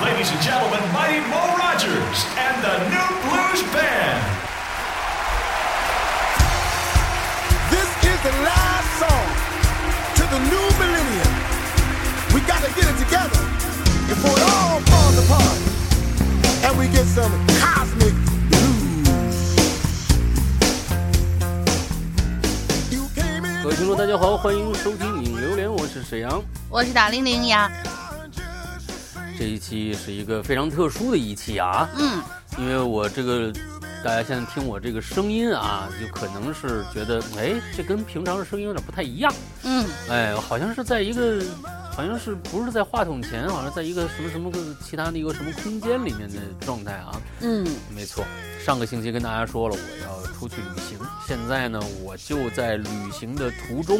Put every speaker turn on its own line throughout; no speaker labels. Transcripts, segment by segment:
Ladies and gentlemen, Mighty Mo Rogers and the New Blues Band.
This is the last song to the new millennium. We gotta get it together before it all falls apart. And we get some cosmic blues. You came in
各位听众，大家好，欢迎收听《影榴莲》，我是沈阳。
我是大玲玲呀，
这一期是一个非常特殊的一期啊，
嗯，
因为我这个大家现在听我这个声音啊，就可能是觉得，哎，这跟平常的声音有点不太一样，
嗯，
哎，好像是在一个，好像是不是在话筒前，好像在一个什么什么个其他的一个什么空间里面的状态啊，
嗯，
没错，上个星期跟大家说了，我要出去旅行。现在呢，我就在旅行的途中，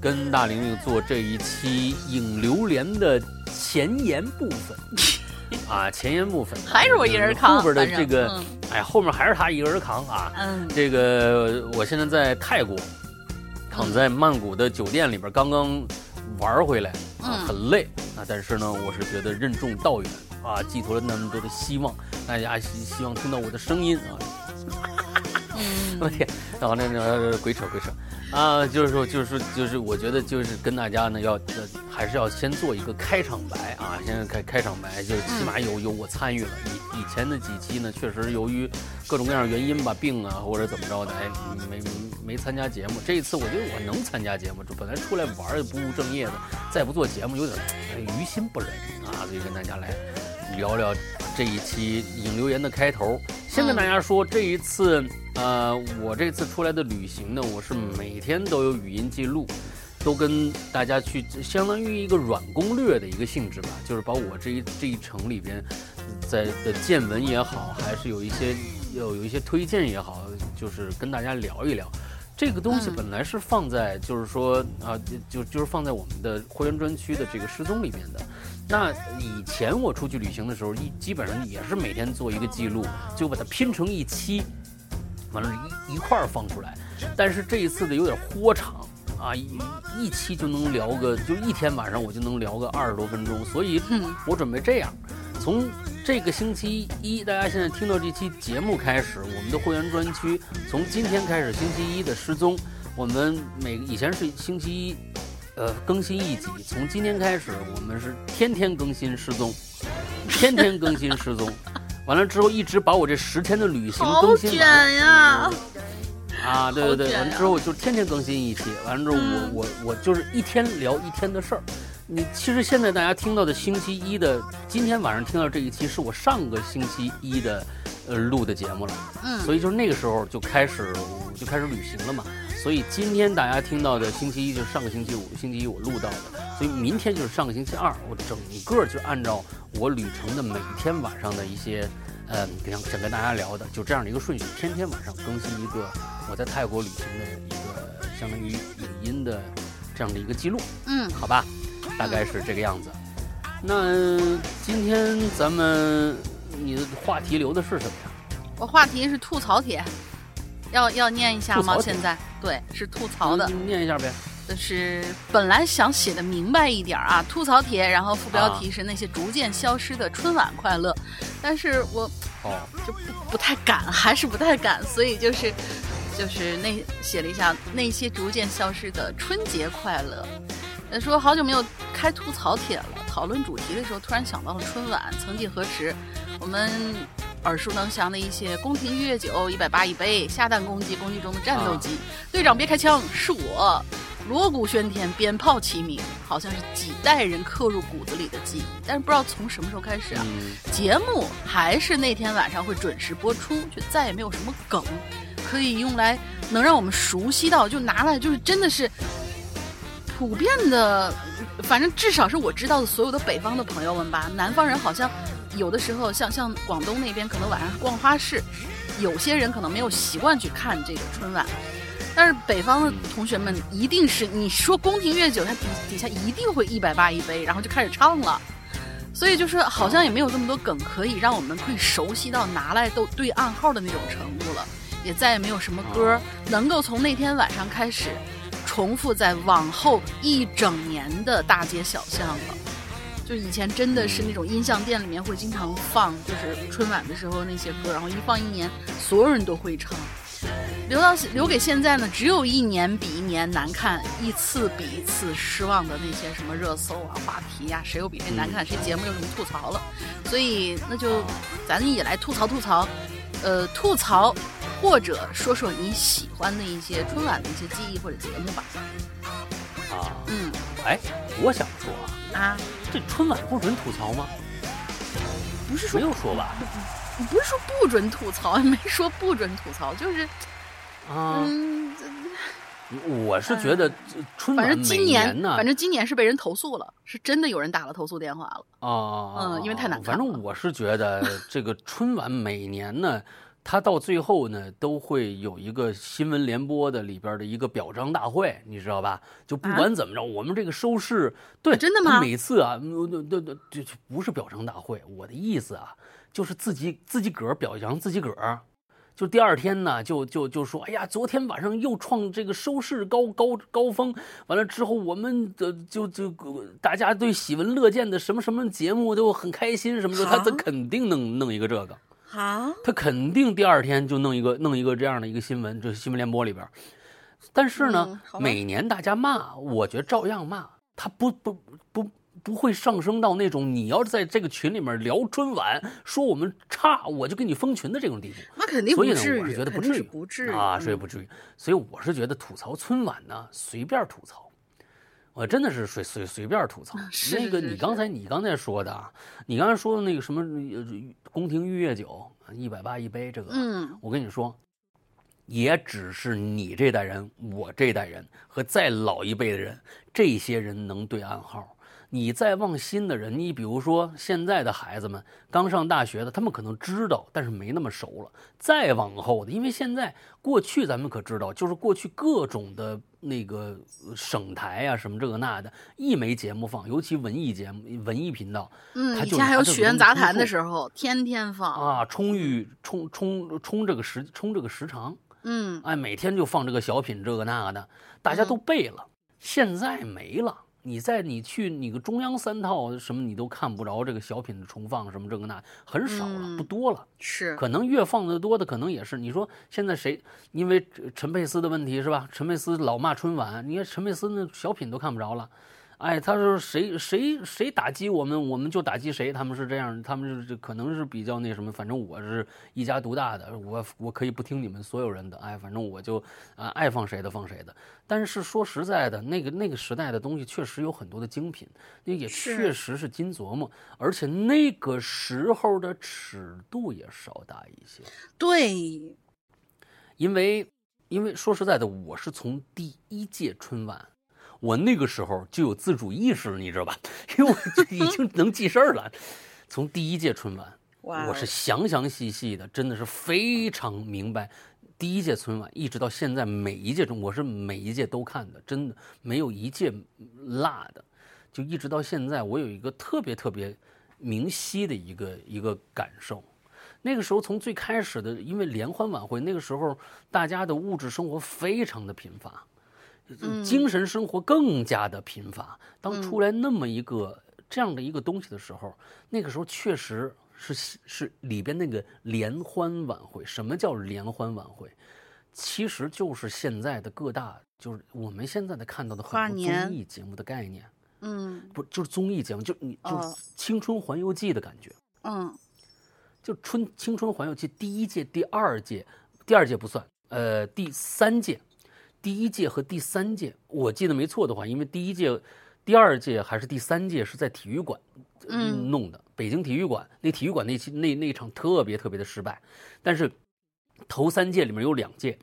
跟大玲玲做这一期影榴莲的前言部分。啊，前言部分
还是我一人扛
后边的这个，
嗯
哎，后面还是他一个人扛啊。
嗯，
这个我现在在泰国，躺在曼谷的酒店里边，刚刚玩回来啊，
嗯
很累啊，但是呢，我是觉得任重道远啊，寄托了那么多的希望，大家希希望听到我的声音啊。
嗯
我天，然后那那鬼扯鬼扯啊，就是说就是说就是我觉得就是跟大家呢要呃还是要先做一个开场白啊，先开开场白，就起码有有我参与了。以以前的几期呢，确实由于各种各样的原因吧，病啊或者怎么着的，哎没没参加节目。这一次我觉得我能参加节目，这本来出来玩也不务正业的，再不做节目有点哎于心不忍啊，所以跟大家来聊聊这一期影留言的开头。先跟大家说，这一次，呃，我这次出来的旅行呢，我是每天都有语音记录，都跟大家去，相当于一个软攻略的一个性质吧，就是把我这一这一程里边，在的见闻也好，还是有一些有有一些推荐也好，就是跟大家聊一聊。这个东西
嗯
本来是放在，就是说啊，就就是放在我们的会员专区的这个失踪里面的。那以前我出去旅行的时候，一基本上也是每天做一个记录，就把它拼成一期，完了一一块儿放出来。但是这一次的有点豁长啊，一一期就能聊个，就一天晚上我就能聊个二十多分钟，所以
嗯
我准备这样，从这个星期一，大家现在听到这期节目开始，我们的会员专区从今天开始，星期一的失踪，我们每以前是星期一，呃，更新一集，从今天开始，我们是天天更新失踪，天天更新失踪，完了之后一直把我这十天的旅行更新
卷
完。
呀，
啊，对对对，完了之后就天天更新一期，完了之后我、
嗯
我我就是一天聊一天的事儿。你其实现在大家听到的星期一的，今天晚上听到这一期是我上个星期一的，呃录的节目了，
嗯，
所以就是那个时候就开始就开始旅行了嘛。所以今天大家听到的星期一就是上个星期五，星期一我录到的，所以明天就是上个星期二，我整个就按照我旅程的每天晚上的一些，呃，想想跟大家聊的，就这样的一个顺序，天天晚上更新一个我在泰国旅行的一个相当于影音的这样的一个记录，
嗯，
好吧，大概是这个样子。那今天咱们你的话题留的是什么呀？
我话题是吐槽帖，要要念一下吗？现在对，是吐槽的，
念一下呗。
就是本来想写的明白一点儿啊，吐槽帖，然后副标
啊
题是那些逐渐消失的春晚快乐，但是我
哦，
就不不太敢，还是不太敢，所以就是就是那写了一下那些逐渐消失的春节快乐。呃，说好久没有开吐槽帖了，讨论主题的时候突然想到了春晚，曾几何时，我们耳熟能详的一些宫廷御酒一百八一杯，下蛋公鸡，公鸡中的战斗机，队长别开枪，是我。锣鼓喧天，鞭炮齐鸣，好像是几代人刻入骨子里的记忆。但是不知道从什么时候开始啊，
嗯，
节目还是那天晚上会准时播出，却再也没有什么梗可以用来能让我们熟悉到，就拿来就是真的是普遍的，反正至少是我知道的所有的北方的朋友们吧，南方人好像有的时候像像广东那边可能晚上是逛花市，有些人可能没有习惯去看这个春晚。但是北方的同学们一定是你说宫廷乐酒，它底底下一定会一百八一杯，然后就开始唱了。所以就是好像也没有这么多梗可以让我们可以熟悉到拿来都对暗号的那种程度了，也再也没有什么歌能够从那天晚上开始重复在往后一整年的大街小巷了。就以前真的是那种音像店里面会经常放，就是春晚的时候那些歌，然后一放一年，所有人都会唱。留到留给现在呢，只有一年比一年难看，一次比一次失望的那些什么热搜啊、话题呀、谁又比谁难看，谁节目有什么吐槽了，所以那就咱也来吐槽吐槽，呃，吐槽或者说说你喜欢的一些春晚的一些记忆或者节目吧。
啊，
嗯
哎，我想说啊，
啊，
这春晚不准吐槽吗？
不是说
没有说吧？
不是说不准吐槽，没说不准吐槽，就是
啊，
嗯，
我是觉得这春
反
晚反
正今年
呢，
反正今年是被人投诉了，是真的有人打了投诉电话了。
啊，
嗯因为太难看
反正我是觉得这个春晚每年呢，它到最后呢都会有一个新闻联播的里边的一个表彰大会，你知道吧？就不管怎么着，我们这个收视，对，
真的吗
每次啊，嗯对对对，就就不是表彰大会，我的意思啊，就是自己自己个儿表扬自己个儿。就第二天呢，就就就说，哎呀，昨天晚上又创这个收视高高高峰，完了之后，我们的就就大家对喜闻乐见的什么什么节目都很开心，什么的，他他肯定弄弄一个这个，
啊，
他肯定第二天就弄一个弄一个这样的一个新闻，这新闻联播里边。但是呢，
嗯
每年大家骂，我觉得照样骂，他不不不不会上升到那种你要是在这个群里面聊春晚，说我们差，我就给你封群的这种地步。
那肯定
所以呢，
不至于，
我是觉得不至于，
不至于
啊，所以
嗯
不至于。所以我是觉得吐槽春晚呢，随便吐槽，我真的是随随随便吐槽。
是
那个你刚才你刚才说的啊，你刚才说的那个什么呃宫廷御液酒一百八一杯，这个，
嗯，
我跟你说，也只是你这代人、我这代人和再老一辈的人，这些人能对暗号。你再往新的人，你比如说现在的孩子们刚上大学的，他们可能知道，但是没那么熟了。再往后的，因为现在过去咱们可知道，就是过去各种的那个呃省台啊什么这个那的，一没节目放，尤其文艺节目、文艺频道，
嗯，
他就
以前还有
拿这个
曲苑杂谈的时候，天天放。
啊，充裕充充充这个时充这个时长。
嗯，
哎，每天就放这个小品这个那个的，大家都背了。现在没了，你在你去你个中央三套什么，你都看不着这个小品的重放什么这个那，很少了，
嗯
不多了。
是，
可能越放的多的，可能也是你说现在谁，因为陈佩斯的问题是吧？陈佩斯老骂春晚，你看陈佩斯那小品都看不着了。哎，他说谁谁谁打击我们，我们就打击谁。他们是这样，他们是可能是比较那什么。反正我是一家独大的，我我可以不听你们所有人的。哎，反正我就啊爱放谁的放谁的。但是说实在的，那个那个时代的东西确实有很多的精品，那也确实是金琢磨，而且那个时候的尺度也稍大一些。
对，
因为，因为说实在的，我是从第一届春晚，我那个时候就有自主意识了，你知道吧？因为我就已经能记事儿了。从第一届春晚，我是详详细细的，真的是非常明白。第一届春晚一直到现在，每一届中我是每一届都看的，真的没有一届落的。就一直到现在，我有一个特别特别明晰的一个一个感受。那个时候从最开始的，因为联欢晚会，那个时候大家的物质生活非常的贫乏，精神生活更加的贫乏。当出来那么一个、这样的一个东西的时候，那个时候确实是是里边那个联欢晚会。什么叫联欢晚会？其实就是现在的各大，就是我们现在的看到的很多综艺节目的概念，
嗯
不就是综艺节目，就你就青春环游记的感觉。
嗯
就春青春环游记第一届、第二届，第二届不算，呃，第三届，第一届和第三届，我记得没错的话，因为第一届、第二届还是第三届是在体育馆，
嗯
弄的，北京体育馆。那体育馆那期那那场特别特别的失败，但是头三届里面有两届，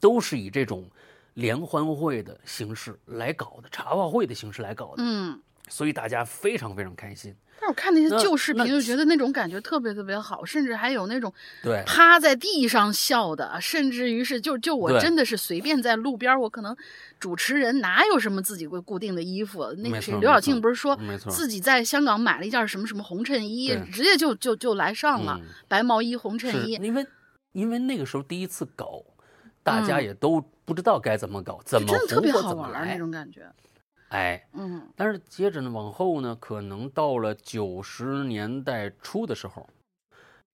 都是以这种联欢会的形式来搞的，茶话会的形式来搞的，
嗯。
所以大家非常非常开心。
但是我看那些旧视频，就觉得那种感觉特别特别好，甚至还有那种
对，
趴在地上笑的，甚至于是就就我真的是随便在路边，我可能主持人哪有什么自己会固定的衣服？那个谁，刘晓庆不是说自己在香港买了一件什么什么红衬衣，直接就就就来上了
嗯
白毛衣红衬衣，
因为因为那个时候第一次搞，大家
嗯
也都不知道该怎么搞，怎么
真的特
红
别好玩儿那。种感觉。
哎，
嗯
但是接着呢，往后呢，可能到了九十年代初的时候，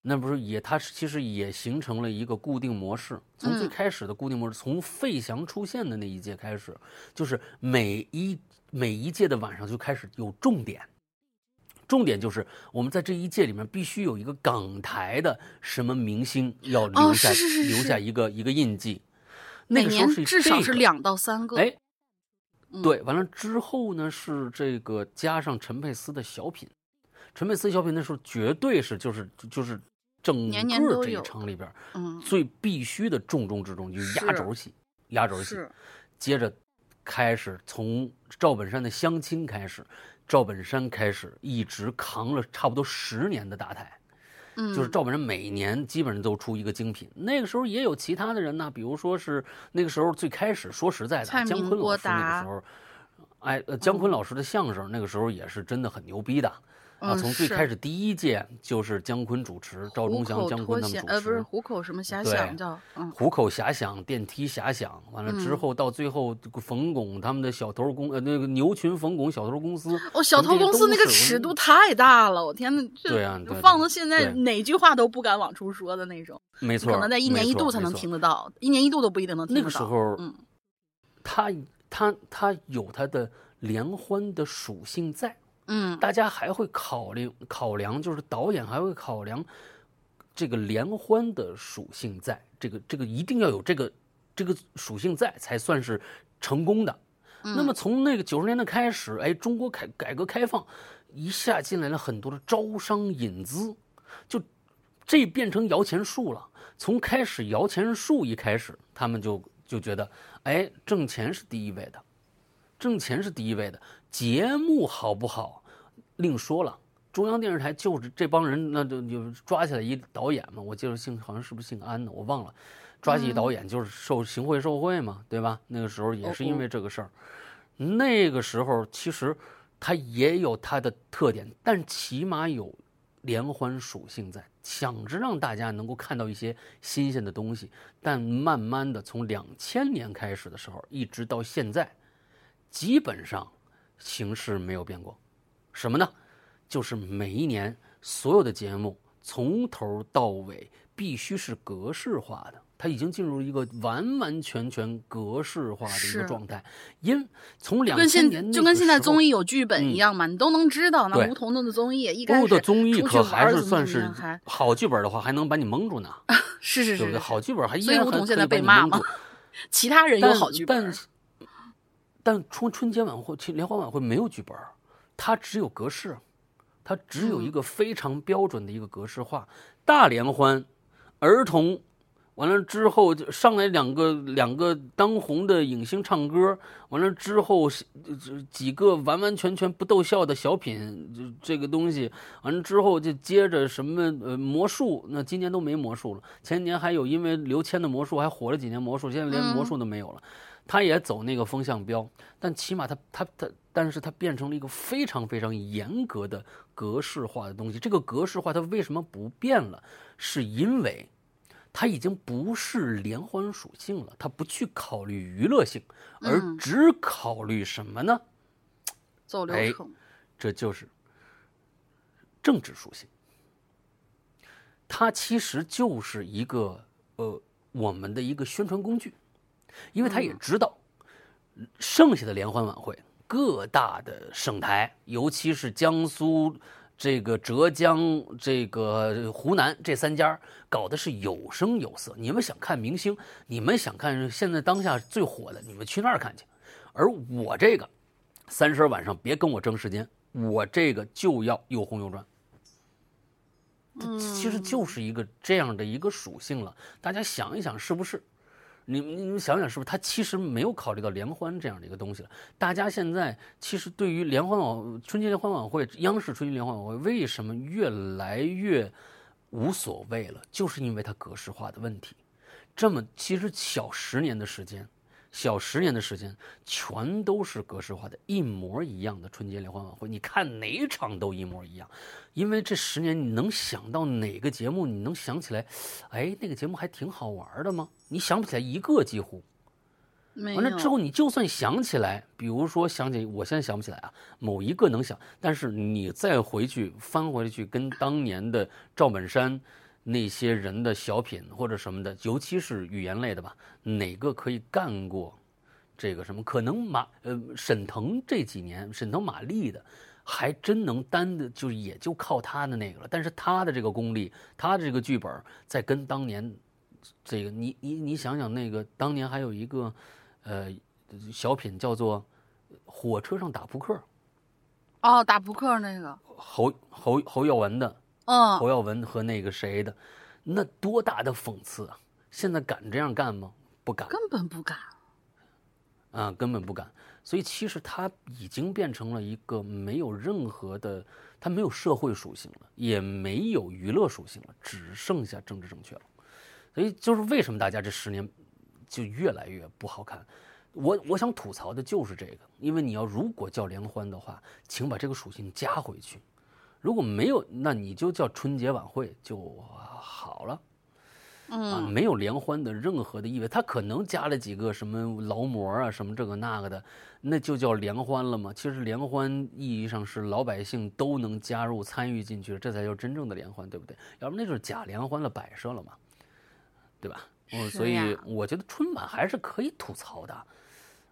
那不是也它其实也形成了一个固定模式。从最
嗯
开始的固定模式，从费翔出现的那一届开始，就是每一每一届的晚上就开始有重点。重点就是我们在这一届里面必须有一个港台的什么明星要留
哦
下、留下一个一个印记。那时候是
至少是两到三个。
哎，
嗯。
对，完了之后呢是这个加上陈佩斯的小品，陈佩斯小品那时候绝对是就是就是整个这一场里边
嗯，
最必须的重中之重，就是压轴戏，压轴戏。接着开始从赵本山的相亲开始，赵本山开始一直扛了差不多十年的大台。
嗯，
就是赵本山每年基本上都出一个精品。那个时候也有其他的人呢，比如说是那个时候最开始说实在的姜昆老师那个时候，哎，呃，姜昆老师的相声那个时候也是真的很牛逼的。啊，
嗯
从最开始第一届就是姜昆主持，赵忠祥、姜昆他们主
持呃，不是。虎口什么遐想叫嗯
虎口遐想、电梯遐想，完了之
嗯
后到最后冯巩他们的小偷公呃那个牛群冯巩小偷公司，
哦，小偷公司那个尺度太大了，我天呐，这放到现在哪句话都不敢往出说的那种，
没错，
可能在一年一度才能听得到，一年一度都不一定能听
那
得到。
个时候，
嗯，
他他他有他的联欢的属性在，
嗯
大家还会考虑考量，就是导演还会考量这个联欢的属性在，这个这个一定要有这个这个属性在，才算是成功的。那么从那个九十年代开始，哎，中国改改革开放，一下进来了很多的招商引资，就这变成摇钱树了。从开始摇钱树一开始，他们就就觉得，哎，挣钱是第一位的，挣钱是第一位的，节目好不好另说了。中央电视台就是这帮人，那就就抓起来一导演嘛，我记得姓好像是不是姓安的，我忘了。抓起一导演就是受行贿受贿嘛，对吧？那个时候也是因为这个事儿。那个时候其实它也有它的特点，但起码有联欢属性在，想着让大家能够看到一些新鲜的东西。但慢慢的，从两千年开始的时候，一直到现在，基本上形式没有变过。什么呢？就是每一年所有的节目从头到尾必须是格式化的，它已经进入一个完完全全格式化的一个状态。因从两千年
就跟现在综
艺。
有剧本一
嗯
样嘛，你都能知道。那
吴
彤彤的综艺一开始
的综艺可还是算是好剧本的话，还能把你蒙住呢，
是是是
对不对？好剧本还依
所以梧桐现在被骂嘛。其他人有好剧本
但，但春春节晚会、其联欢晚会没有剧本儿，它只有格式，它只有一个非常标准的一个格式化。大联欢，儿童，完了之后就上来两个两个当红的影星唱歌，完了之后几个完完全全不逗笑的小品，这这个东西，完了之后就接着什么呃魔术，那今年都没魔术了，前年还有因为刘谦的魔术还火了几年魔术，现在连魔术都没有了。他也走那个风向标，但起码他他他，但是他变成了一个非常非常严格的格式化的东西。这个格式化它为什么不变了？是因为它已经不是连环属性了，它不去考虑娱乐性，而
嗯
只考虑什么呢？
走流
哎
程。
这就是政治属性。它其实就是一个呃我们的一个宣传工具，因为他也知道，剩下的联欢晚会各大的省台，尤其是江苏、这个浙江、这个湖南这三家搞的是有声有色。你们想看明星，你们想看现在当下最火的，你们去那儿看去。而我这个三十晚上别跟我争时间，我这个就要又红又赚。它其实就是一个这样的一个属性了。大家想一想，是不是？你你们想想，是不是？他其实没有考虑到联欢这样的一个东西了。大家现在其实对于联欢晚春节联欢晚会、央视春节联欢晚会为什么越来越无所谓了？就是因为它格式化的问题。这么其实小十年的时间，小十年的时间，全都是格式化的，一模一样的春节联欢晚会，你看哪场都一模一样。因为这十年，你能想到哪个节目？你能想起来，哎，那个节目还挺好玩的吗？你想不起来一个，几乎。
没
完了之后，你就算想起来，比如说想起，我现在想不起来啊，某一个能想，但是你再回去翻回去，跟当年的赵本山那些人的小品或者什么的，尤其是语言类的吧，哪个可以干过这个什么？可能马呃沈腾这几年，沈腾马丽的。还真能担的，就也就靠他的那个了。但是他的这个功力，他的这个剧本，在跟当年这个你你你想想，那个当年还有一个呃小品叫做《火车上打扑克》，
哦，打扑克那个，
侯侯侯耀文的，
嗯，
侯耀文和那个谁的，那多大的讽刺啊！现在敢这样干吗？不敢
根本不敢。
啊，根本不敢。所以其实他已经变成了一个没有任何的，他没有社会属性了，也没有娱乐属性了，只剩下政治正确了。所以就是为什么大家这十年就越来越不好看。我我想吐槽的就是这个，因为你要如果叫联欢的话，请把这个属性加回去；如果没有，那你就叫春节晚会就好了。啊，
嗯，
没有联欢的任何的意味，他可能加了几个什么劳模啊，什么这个那个的，那就叫联欢了吗？其实联欢意义上是老百姓都能加入参与进去，这才叫真正的联欢，对不对？要不那就是假联欢了，摆设了嘛，对吧？我
是
所以我觉得春晚还是可以吐槽的，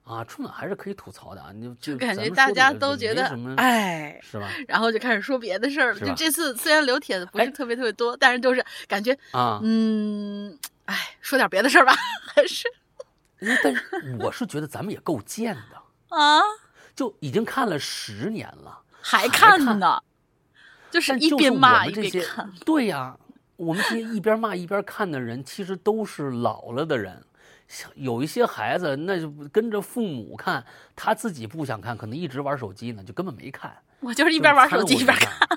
啊，春晚还是可以吐槽的啊，你就就
感觉大家都觉得哎，
是吧？
然后就开始说别的事儿了。就这次虽然留帖子不是
哎
特别特别多，但是就是感觉，
啊，
嗯，哎，说点别的事儿吧，还是
嗯但是我是觉得咱们也够贱的，
啊，
就已经看了十年了。
还
还看
看呢，就是一边骂一边看。，
对呀，我们这些一边骂一边看的人，其实都是老了的人。像有一些孩子，那就跟着父母看，他自己不想看，可能一直玩手机呢，就根本没看。
我就是一边玩手机一边
掺
看。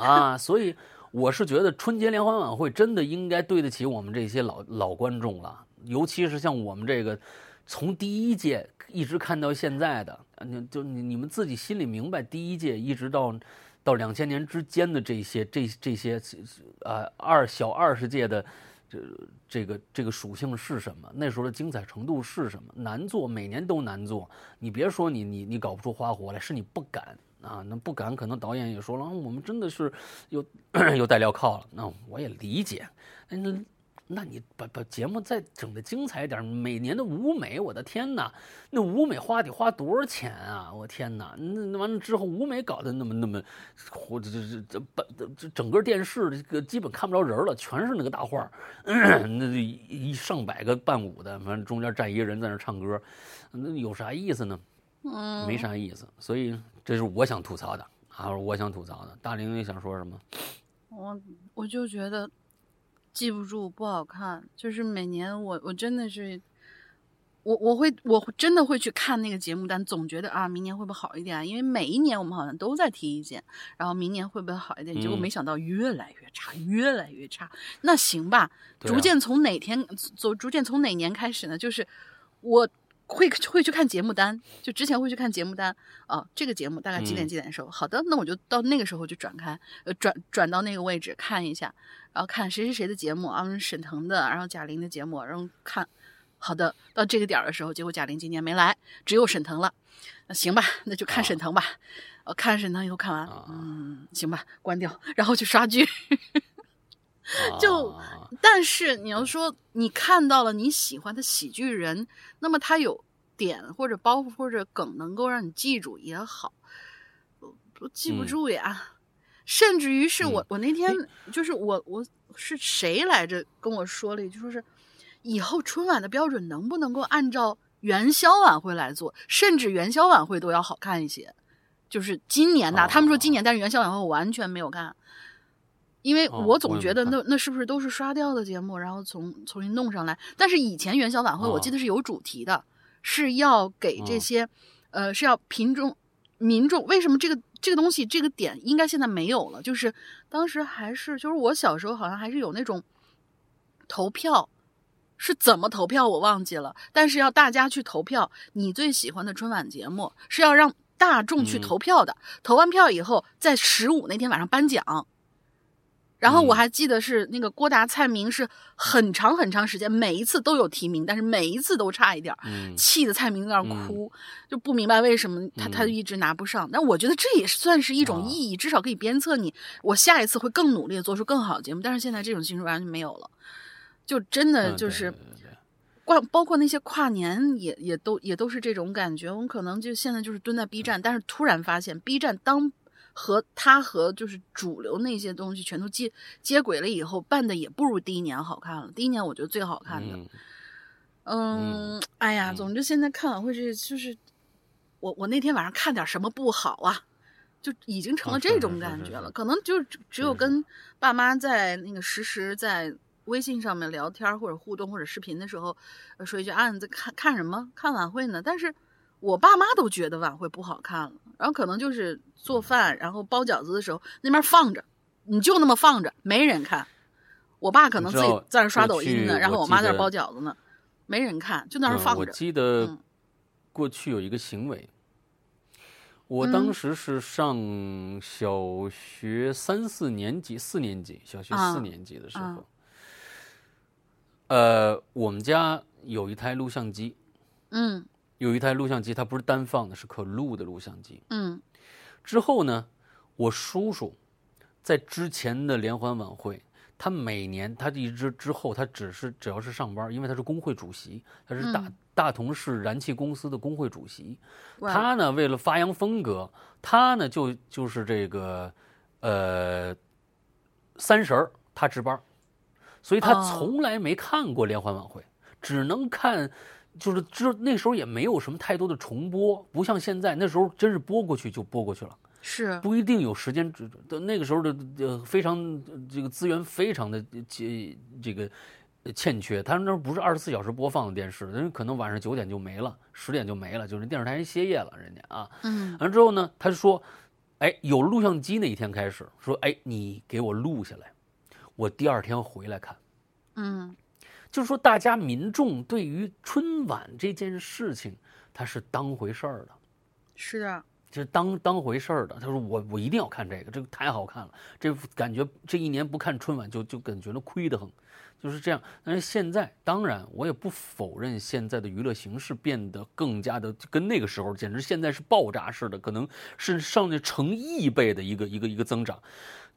啊，所以我是觉得春节联欢晚会真的应该对得起我们这些老老观众了，尤其是像我们这个从第一届一直看到现在的，啊你就你你们自己心里明白，第一届一直到到两千年之间的这些这这些呃二小二十届的。这这个这个属性是什么？那时候的精彩程度是什么？难做，每年都难做。你别说你你你搞不出花活来，是你不敢啊。那不敢，可能导演也说了，我们真的是又又 带镣铐了。那我也理解。那那你把把节目再整的精彩一点，每年的舞美，我的天哪，那舞美花得花多少钱啊？我天哪，那那完了之后，舞美搞得那么那么，这这这把这整个电视这个基本看不着人了，全是那个大画儿，那就一一上百个伴舞的，反正中间站一个人在那唱歌，那有啥意思呢？
嗯，
没啥意思。所以这是我想吐槽的啊，我想吐槽的。大玲，你想说什么？
我我就觉得记不住不好看，就是每年我我真的是，我我会我真的会去看那个节目单，总觉得啊明年会不会好一点啊？因为每一年我们好像都在提意见，然后明年会不会好一点？结果
嗯
没想到越来越差，越来越差。那行吧，
啊
逐渐从哪天走，逐渐从哪年开始呢？就是我。会会去看节目单，就之前会去看节目单啊，这个节目大概几点
嗯。
几点的时候，好的，那我就到那个时候就转开，呃，转转到那个位置看一下，然后看谁谁谁的节目啊，沈腾的，然后贾玲的节目，然后看，好的，到这个点儿的时候，结果贾玲今年没来，只有沈腾了，那行吧，那就看沈腾吧，呃，看沈腾以后看完，
啊。
嗯，行吧，关掉，然后去刷剧。就
啊
但是你要说你看到了你喜欢的喜剧人，那么他有点或者包袱或者梗能够让你记住也好，我我记不
嗯
住呀。甚至于是我
嗯
我那天就是我我是谁来着跟我说了一句，说是以后春晚的标准能不能够按照元宵晚会来做，甚至元宵晚会都要好看一些。就是今年呐，他们说今年，但是元宵晚会我完全没有看。因为
哦
我总觉得那那是不是都是刷掉的节目，然后重重新弄上来？但是以前元宵晚会我记得是有主题的，是要给这
哦
些，呃，是要民众民众为什么这个这个东西这个点应该现在没有了？就是当时还是就是我小时候好像还是有那种投票，是怎么投票我忘记了，但是要大家去投票，你最喜欢的春晚节目是要让大众去
嗯
投票的，投完票以后在十五那天晚上颁奖。然后我还记得是那个郭达蔡明是很长很长时间，每一次都有提名，但是每一次都差一点气得蔡明在那儿哭，就不明白为什么他他就一直拿不上。但我觉得这也算是一种
啊
意义，至少可以鞭策你，我下一次会更努力做出更好的节目。但是现在这种形式完全没有了，就真的
嗯
就是
对对对对
跨包括那些跨年也也都也都是这种感觉。我们可能就现在就是蹲在 B 站，但是突然发现 B 站当和他和就是主流那些东西全都接接轨了以后，办的也不如第一年好看了。第一年我觉得最好看的，
嗯
嗯，哎呀，
嗯
总之现在看晚会这就是我我那天晚上看点什么不好啊，就已经成了这种感觉了。可能就只只有跟爸妈在那个实时在微信上面聊天或者互动或者视频的时候，呃说一句啊你在看看什么？看晚会呢？但是我爸妈都觉得晚会不好看了，然后可能就是做饭然后包饺子的时候那边放着，你就那么放着，没人看。我爸可能自己在那刷抖音呢，然后
我
妈在那包饺子呢，没人看，就在那儿
嗯我
放着。
记得
嗯。
过去有一个行为，我
嗯。
当时是上小学三四年级，四年级，小学
啊
四年级的时
啊。
候，呃，我们家有一台录像机，
嗯
有一台录像机，它不是单放的，是可录的录像机。
嗯
之后呢，我叔叔在之前的联欢晚会，他每年他一直之后，他只是只要是上班，因为他是工会主席，他是大、
嗯
大同市燃气公司的工会主席。他呢，为了发扬风格，他呢就就是这个呃三十儿他值班儿，所以他
哦
从来没看过联欢晚会，只能看。就是知那时候也没有什么太多的重播，不像现在，那时候真是播过去就播过去了。
是
不一定有时间。的那个时候的呃非常呃这个资源非常的这这个呃欠缺，他那时候不是二十四小时播放的电视，人家可能晚上九点就没了，十点就没了，就是电视台人歇业了，人家啊。
嗯
完了之后呢，他就说，哎，有录像机那一天开始说，哎，你给我录下来，我第二天回来看。
嗯
就是说，大家民众对于春晚这件事情，他是当回事儿的。
是的，
这当当回事儿的。他说我我一定要看这个，这个太好看了，这感觉这一年不看春晚就就感觉到亏得很，就是这样。但是现在当然我也不否认现在的娱乐形式变得更加的跟那个时候简直现在是爆炸式的，可能是上去成亿倍的一个一个一个增长。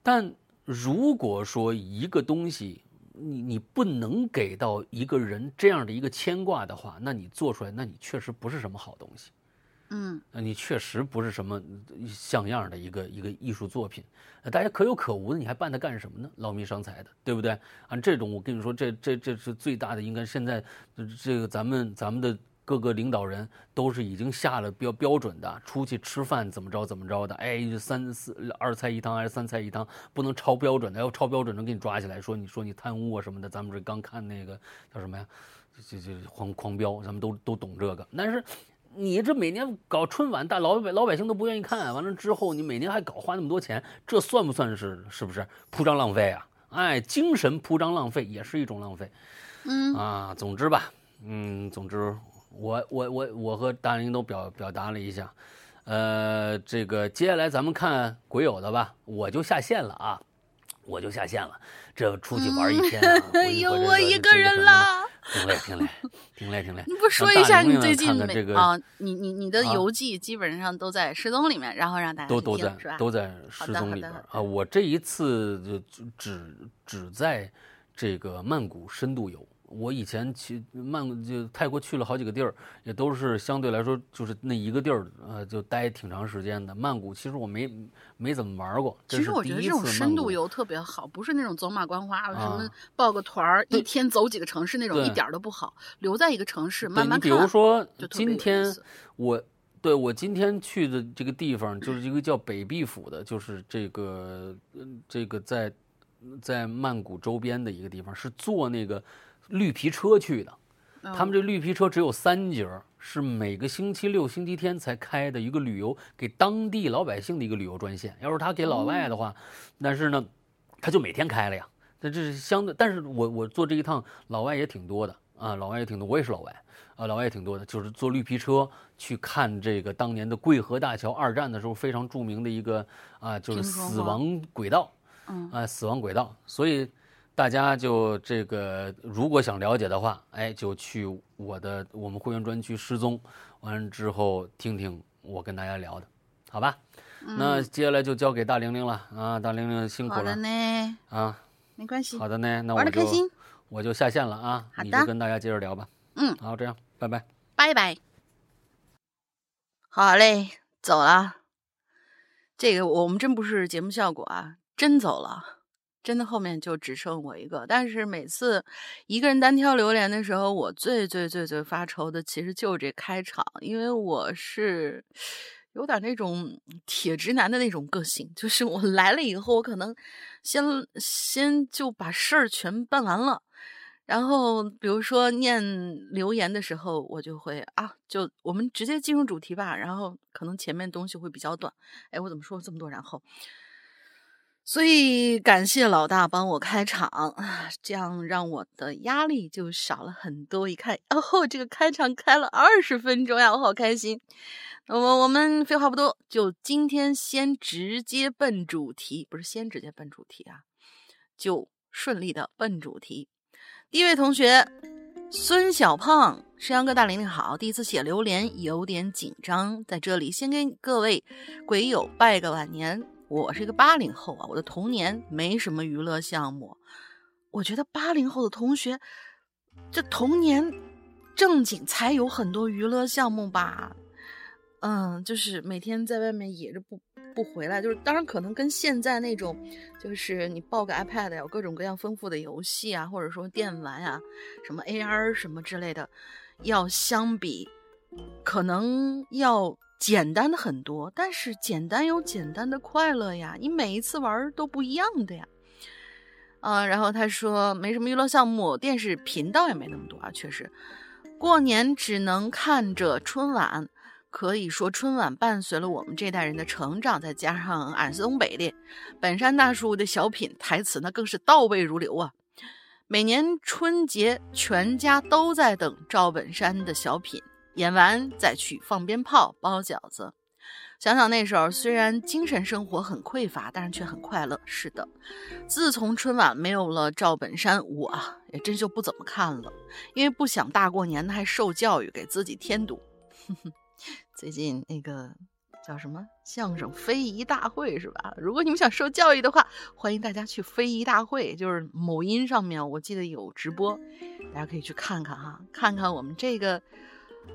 但如果说一个东西，你你不能给到一个人这样的一个牵挂的话，那你做出来，那你确实不是什么好东西。
嗯
那你确实不是什么像样的一个一个艺术作品，呃大家可有可无的，你还办它干什么呢？劳民伤财的，对不对？啊，这种我跟你说，这这这是最大的，应该现在呃这个咱们咱们的各个领导人都是已经下了标标准的，出去吃饭怎么着怎么着的，哎，三四二菜一汤还是三菜一汤，不能超标准的，要超标准能给你抓起来，说你说你贪污啊什么的。咱们这刚看那个叫什么呀？这这狂狂飙，咱们都都懂这个，但是。你这每年搞春晚，大老百老百姓都不愿意看，完了之后你每年还搞花那么多钱，这算不算是是不是铺张浪费啊？哎，精神铺张浪费也是一种浪费
嗯
啊。总之吧，嗯，总之我我我我和大林都表表达了一下，呃，这个接下来咱们看鬼友的吧，我就下线了啊，我就下线了，这出去玩一天、啊，回去
有
回这
我一个人
这什么
了。
挺累，挺累，挺累，挺累。
你不说一下你最近每
看看这个
啊，你你你的
啊
游记基本上都在失踪里面，然后让大家去
都都在？都在失踪里边啊！我这一次就就只只在这个曼谷深度游。我以前去曼就泰国去了好几个地儿，也都是相对来说就是那一个地儿，呃，就待挺长时间的。曼谷其实我没没怎么玩过，
其实我觉得这种深度游特别好，不是那种走马观花的，什么
啊
报个团儿一天走几个城市那种，一点儿都不好。留在一个城市慢慢看，
你比如说今天我对我今天去的这个地方，就是一个叫北壁府的，就是这个嗯这个在在曼谷周边的一个地方，是坐那个绿皮车去的。
嗯。
他们这绿皮车只有三节儿，是每个星期六、星期天才开的一个旅游给当地老百姓的一个旅游专线。要是他给老外的话，但是呢，他就每天开了呀。那这是相对，但是我我坐这一趟，老外也挺多的。啊，老外也挺多，我也是老外。啊，老外也挺多的，就是坐绿皮车去看这个当年的桂河大桥二战的时候非常著名的一个啊，就是死亡轨道。
嗯。
啊、死亡轨道，所以大家就这个如果想了解的话，哎，就去我的我们会员专区失踪，完了之后听听我跟大家聊的，好吧？那接下来就交给大玲玲了啊，大玲玲辛苦
了好的
了
呢，
啊，
没关系
好。的呢，那我就
玩的开心，
我就下线了啊，
好的
你就跟大家接着聊吧。
嗯，
好，这样，拜拜。
拜拜。好嘞，走了。这个我们真不是节目效果啊，真走了，真的后面就只剩我一个。但是每次一个人单挑榴莲的时候，我最最最最发愁的其实就是这开场，因为我是有点那种铁直男的那种个性，就是我来了以后，我可能先先就把事儿全办完了。然后，比如说念留言的时候，我就会啊，就我们直接进入主题吧。然后可能前面东西会比较短。哎，我怎么说了这么多然后？所以感谢老大帮我开场，啊这样让我的压力就少了很多。一看，哦，这个开场开了二十分钟呀，我好开心。那么我们废话不多，就今天先直接奔主题，不是先直接奔主题啊，就顺利的奔主题。第一位同学孙小胖，山羊哥大玲玲好，第一次写榴莲有点紧张，在这里先跟各位鬼友拜个晚年。我是一个八零后啊，我的童年没什么娱乐项目。我觉得八零后的同学，这童年正经才有很多娱乐项目吧？嗯，就是每天在外面野着不不回来，就是当然可能跟现在那种，就是你抱个 iPad 有各种各样丰富的游戏啊，或者说电玩呀、什么 AR 什么之类的，要相比，可能要简单的很多。但是简单有简单的快乐呀，你每一次玩都不一样的呀。啊，然后他说没什么娱乐项目，电视频道也没那么多啊，确实，过年只能看着春晚。可以说，春晚伴随了我们这代人的成长，再加上俺是东北的，本山大叔的小品台词那更是倒背如流啊！每年春节，全家都在等赵本山的小品演完，再去放鞭炮、包饺子。想想那时候，虽然精神生活很匮乏，但是却很快乐。是的，自从春晚没有了赵本山，我也真就不怎么看了，因为不想大过年的还受教育，给自己添堵。最近那个叫什么相声非遗大会是吧？如果你们想受教育的话，欢迎大家去非遗大会，就是某音上面我记得有直播，大家可以去看看哈，看看我们这个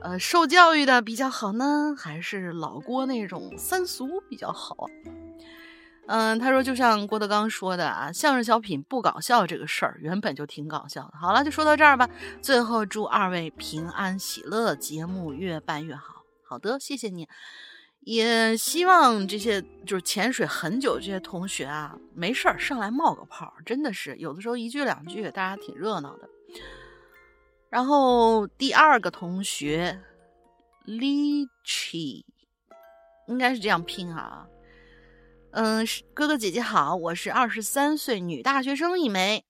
呃受教育的比较好呢，还是老郭那种三俗比较好啊？嗯，他说就像郭德纲说的啊，相声小品不搞笑这个事儿原本就挺搞笑的。好了，就说到这儿吧。最后祝二位平安喜乐，节目越办越好。好的，谢谢你。也希望这些就是潜水很久这些同学啊，没事儿上来冒个泡，真的是有的时候一句两句，大家挺热闹的。然后第二个同学 Lichi，应该是这样拼啊。嗯，哥哥姐姐好，我是二十三岁女大学生一枚。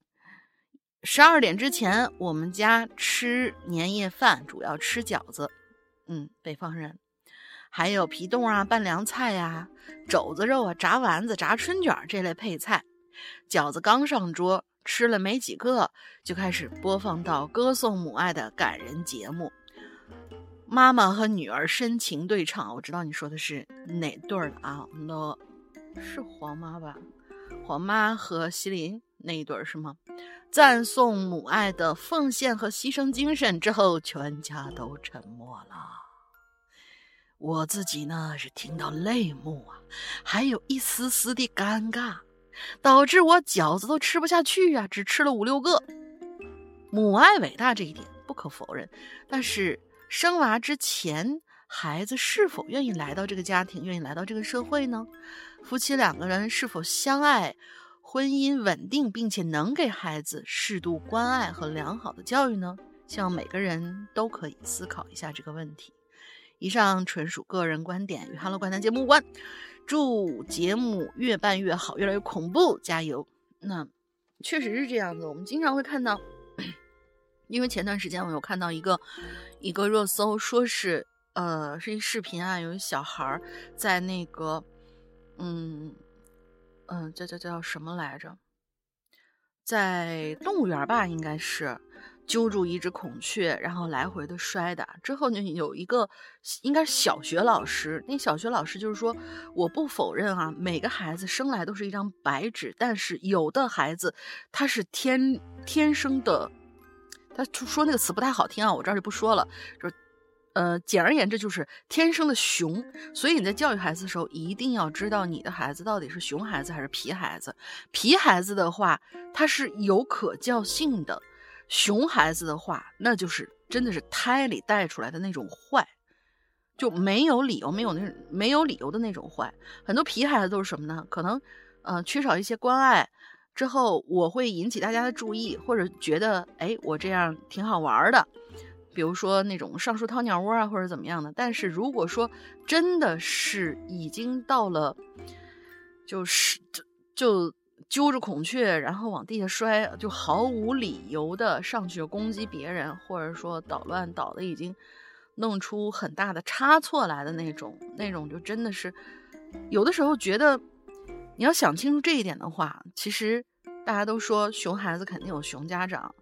十二点之前，我们家吃年夜饭，主要吃饺子。嗯，北方人，还有皮冻啊、拌凉菜呀、肘子肉啊、炸丸子、炸春卷这类配菜。饺子刚上桌，吃了没几个，就开始播放到歌颂母爱的感人节目。妈妈和女儿深情对唱，我知道你说的是哪对儿啊？那是黄妈吧？黄妈和麒麟那一对儿是吗？赞颂母爱的奉献和牺牲精神之后，全家都沉默了。我自己呢是听到泪目啊，还有一丝丝的尴尬，导致我饺子都吃不下去啊，只吃了五六个。母爱伟大这一点不可否认，但是生娃之前，孩子是否愿意来到这个家庭，愿意来到这个社会呢？夫妻两个人是否相爱？婚姻稳定，并且能给孩子适度关爱和良好的教育呢？希望每个人都可以思考一下这个问题。以上纯属个人观点，与《Hello 怪谈》节目无关。祝节目越办越好，越来越恐怖，加油！那确实是这样子，我们经常会看到，因为前段时间我有看到一个一个热搜，说是呃是一视频啊，有一小孩在那个嗯。嗯，叫叫叫什么来着？在动物园吧，应该是揪住一只孔雀，然后来回的摔打。之后呢，有一个应该是小学老师，那小学老师就是说，我不否认啊，每个孩子生来都是一张白纸，但是有的孩子他是天天生的，他说那个词不太好听啊，我这儿就不说了，就是。呃，简而言之就是天生的熊，所以你在教育孩子的时候，一定要知道你的孩子到底是熊孩子还是皮孩子。皮孩子的话，他是有可教性的；熊孩子的话，那就是真的是胎里带出来的那种坏，就没有理由、没有那没有理由的那种坏。很多皮孩子都是什么呢？可能呃缺少一些关爱之后，我会引起大家的注意，或者觉得哎我这样挺好玩的。比如说那种上树掏鸟窝啊，或者怎么样的。但是如果说真的是已经到了，就是就就揪着孔雀，然后往地下摔，就毫无理由的上去攻击别人，或者说捣乱捣的已经弄出很大的差错来的那种，那种就真的是有的时候觉得你要想清楚这一点的话，其实大家都说熊孩子肯定有熊家长。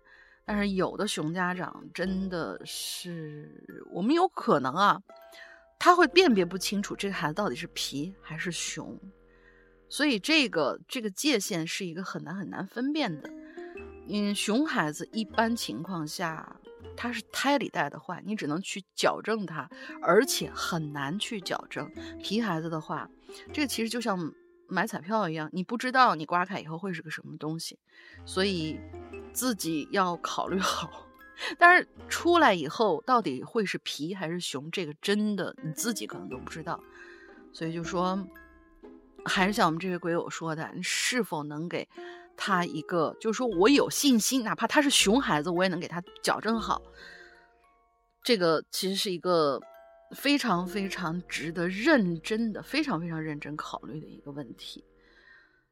但是有的熊家长真的是，我们有可能啊，他会辨别不清楚这个孩子到底是皮还是熊，所以这个这个界限是一个很难很难分辨的。嗯，熊孩子一般情况下他是胎里带的坏，你只能去矫正他，而且很难去矫正。皮孩子的话，这个其实就像。买彩票一样，你不知道你刮开以后会是个什么东西，所以自己要考虑 好。但是出来以后到底会是皮还是熊，这个真的你自己可能都不知道。所以就说，还是像我们这位鬼友说的，你是否能给他一个，就是说我有信心，哪怕他是熊孩子，我也能给他矫正好。这个其实是一个。非常非常值得认真的、非常非常认真考虑的一个问题。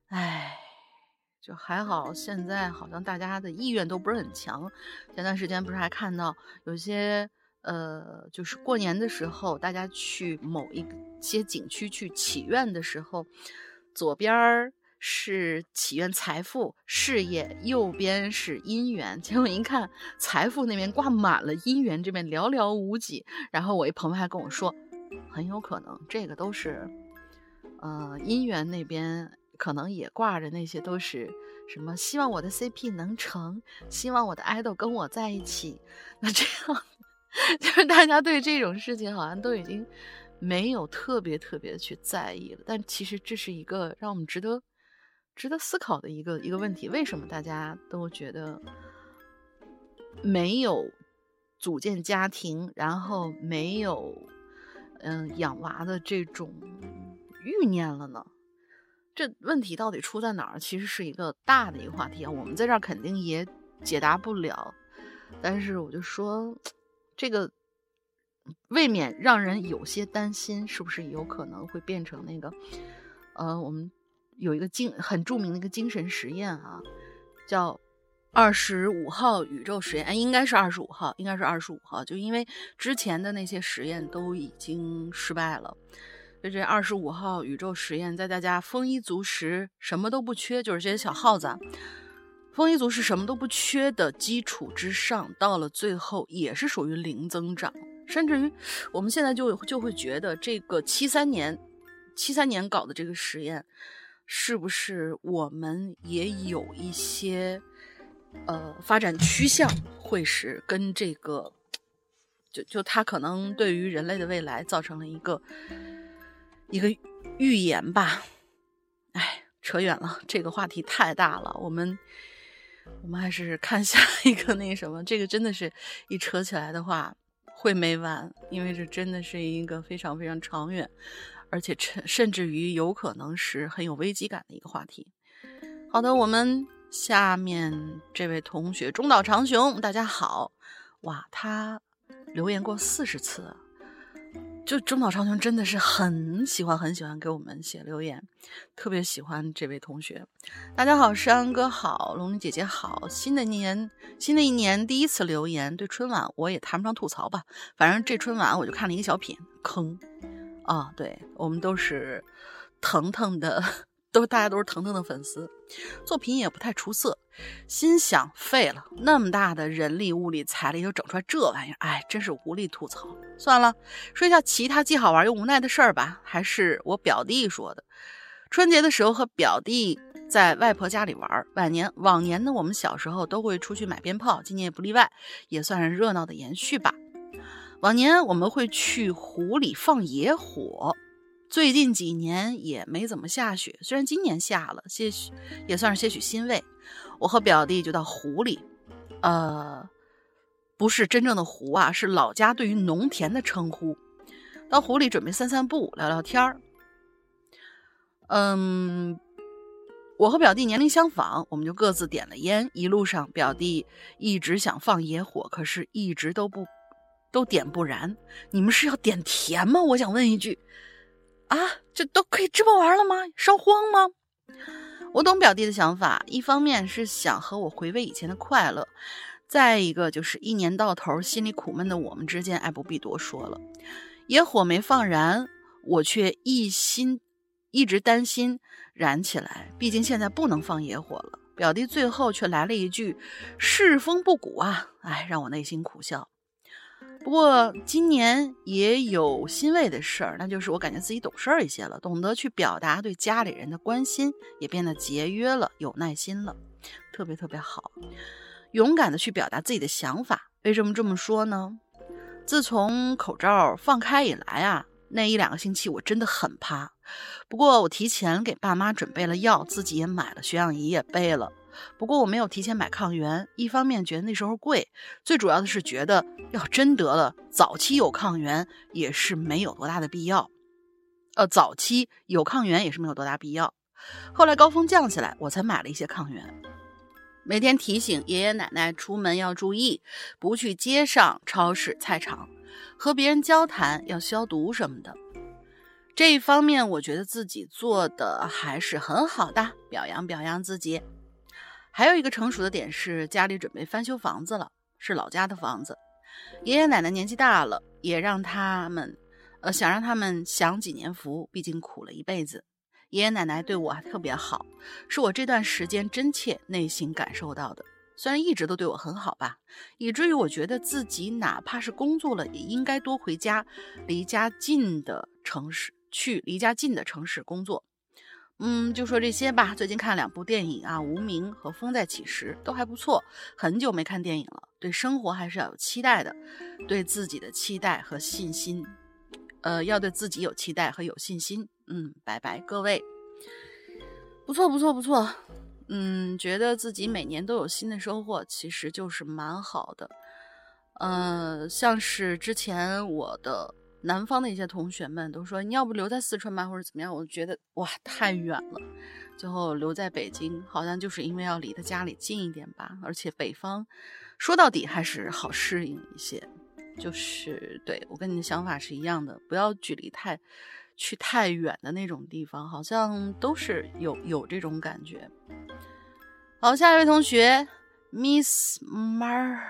哎，就还好，现在好像大家的意愿都不是很强。前段时间不是还看到有些呃，就是过年的时候，大家去某一些景区去祈愿的时候，左边儿。是祈愿财富、事业，右边是姻缘。结果一看，财富那边挂满了，姻缘这边寥寥无几。然后我一朋友还跟我说，很有可能这个都是，呃，姻缘那边可能也挂着那些都是什么，希望我的 CP 能成，希望我的 idol 跟我在一起。那这样，就是大家对这种事情好像都已经没有特别特别去在意了。但其实这是一个让我们值得。值得思考的一个一个问题：为什么大家都觉得没有组建家庭，然后没有嗯养娃的这种欲念了呢？这问题到底出在哪儿？其实是一个大的一个话题啊。我们在这儿肯定也解答不了，但是我就说，这个未免让人有些担心，是不是有可能会变成那个呃我们。有一个精很著名的一个精神实验啊，叫二十五号宇宙实验，应该是二十五号，应该是二十五号，就因为之前的那些实验都已经失败了，就这二十五号宇宙实验，在大家丰衣足食、什么都不缺，就是这些小耗子，丰衣足食、什么都不缺的基础之上，到了最后也是属于零增长，甚至于我们现在就就会觉得这个七三年，七三年搞的这个实验。是不是我们也有一些呃发展趋向，会是跟这个，就就它可能对于人类的未来造成了一个一个预言吧？哎，扯远了，这个话题太大了，我们我们还是看下一个那什么，这个真的是一扯起来的话会没完，因为这真的是一个非常非常长远。而且甚甚至于有可能是很有危机感的一个话题。好的，我们下面这位同学中岛长雄，大家好，哇，他留言过四十次，就中岛长雄真的是很喜欢很喜欢给我们写留言，特别喜欢这位同学。大家好，山哥好，龙女姐姐好，新的一年新的一年第一次留言，对春晚我也谈不上吐槽吧，反正这春晚我就看了一个小品，坑。啊，对我们都是腾腾的 都大家都是腾腾的粉丝，作品也不太出色。心想废了，那么大的人力物力财力就整出来这玩意儿，哎，真是无力吐槽。算了，说一下其他既好玩又无奈的事儿吧。还是我表弟说的，春节的时候和表弟在外婆家里玩。晚年往年呢，我们小时候都会出去买鞭炮，今年也不例外，也算是热闹的延续吧。往年我们会去湖里放野火。最近几年也没怎么下雪，虽然今年下了些许，也算是些许欣慰。我和表弟就到湖里，呃，不是真正的湖啊，是老家对于农田的称呼。到湖里准备散散步、聊聊天儿。嗯，我和表弟年龄相仿，我们就各自点了烟。一路上，表弟一直想放野火，可是一直都不都点不燃。你们是要点甜吗？我想问一句。啊，这都可以这么玩了吗？烧荒吗？我懂表弟的想法，一方面是想和我回味以前的快乐，再一个就是一年到头心里苦闷的我们之间，哎，不必多说了。野火没放燃，我却一心一直担心燃起来，毕竟现在不能放野火了。表弟最后却来了一句“世风不古啊”，哎，让我内心苦笑。不过今年也有欣慰的事儿，那就是我感觉自己懂事儿一些了，懂得去表达对家里人的关心，也变得节约了，有耐心了，特别特别好，勇敢的去表达自己的想法。为什么这么说呢？自从口罩放开以来啊，那一两个星期我真的很怕。不过我提前给爸妈准备了药，自己也买了血氧仪也备了。不过我没有提前买抗原，一方面觉得那时候贵，最主要的是觉得要真得了，早期有抗原也是没有多大的必要。呃，早期有抗原也是没有多大必要。后来高峰降下来，我才买了一些抗原。每天提醒爷爷奶奶出门要注意，不去街上、超市、菜场，和别人交谈要消毒什么的。这一方面，我觉得自己做的还是很好的，表扬表扬自己。还有一个成熟的点是，家里准备翻修房子了，是老家的房子。爷爷奶奶年纪大了，也让他们，呃，想让他们享几年福，毕竟苦了一辈子。爷爷奶奶对我还特别好，是我这段时间真切内心感受到的。虽然一直都对我很好吧，以至于我觉得自己哪怕是工作了，也应该多回家，离家近的城市去，离家近的城市工作。嗯，就说这些吧。最近看了两部电影啊，《无名》和《风再起时》都还不错。很久没看电影了，对生活还是要有期待的，对自己的期待和信心，呃，要对自己有期待和有信心。嗯，拜拜，各位。不错，不错，不错。嗯，觉得自己每年都有新的收获，其实就是蛮好的。呃，像是之前我的。南方的一些同学们都说，你要不留在四川吧，或者怎么样？我觉得哇，太远了。最后留在北京，好像就是因为要离他家里近一点吧。而且北方，说到底还是好适应一些。就是对我跟你的想法是一样的，不要距离太去太远的那种地方，好像都是有有这种感觉。好，下一位同学，Miss Mar，Miss。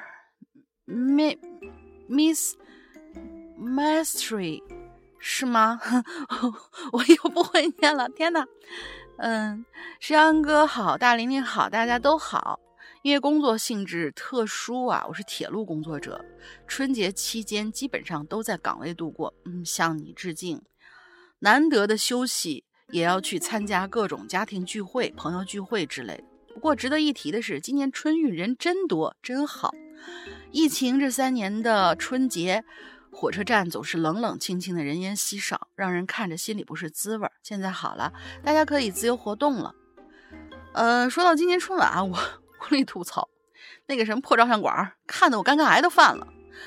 Mastery，是吗？我又不会念了，天哪！嗯，石阳哥好，大玲玲好，大家都好。因为工作性质特殊啊，我是铁路工作者，春节期间基本上都在岗位度过。嗯，向你致敬。难得的休息也要去参加各种家庭聚会、朋友聚会之类的。不过值得一提的是，今年春运人真多，真好。疫情这三年的春节。火车站总是冷冷清清的，人烟稀少，让人看着心里不是滋味儿。现在好了，大家可以自由活动了。呃，说到今年春晚啊，我 无力吐槽那个什么破照相馆，看得我尴尬癌都犯了。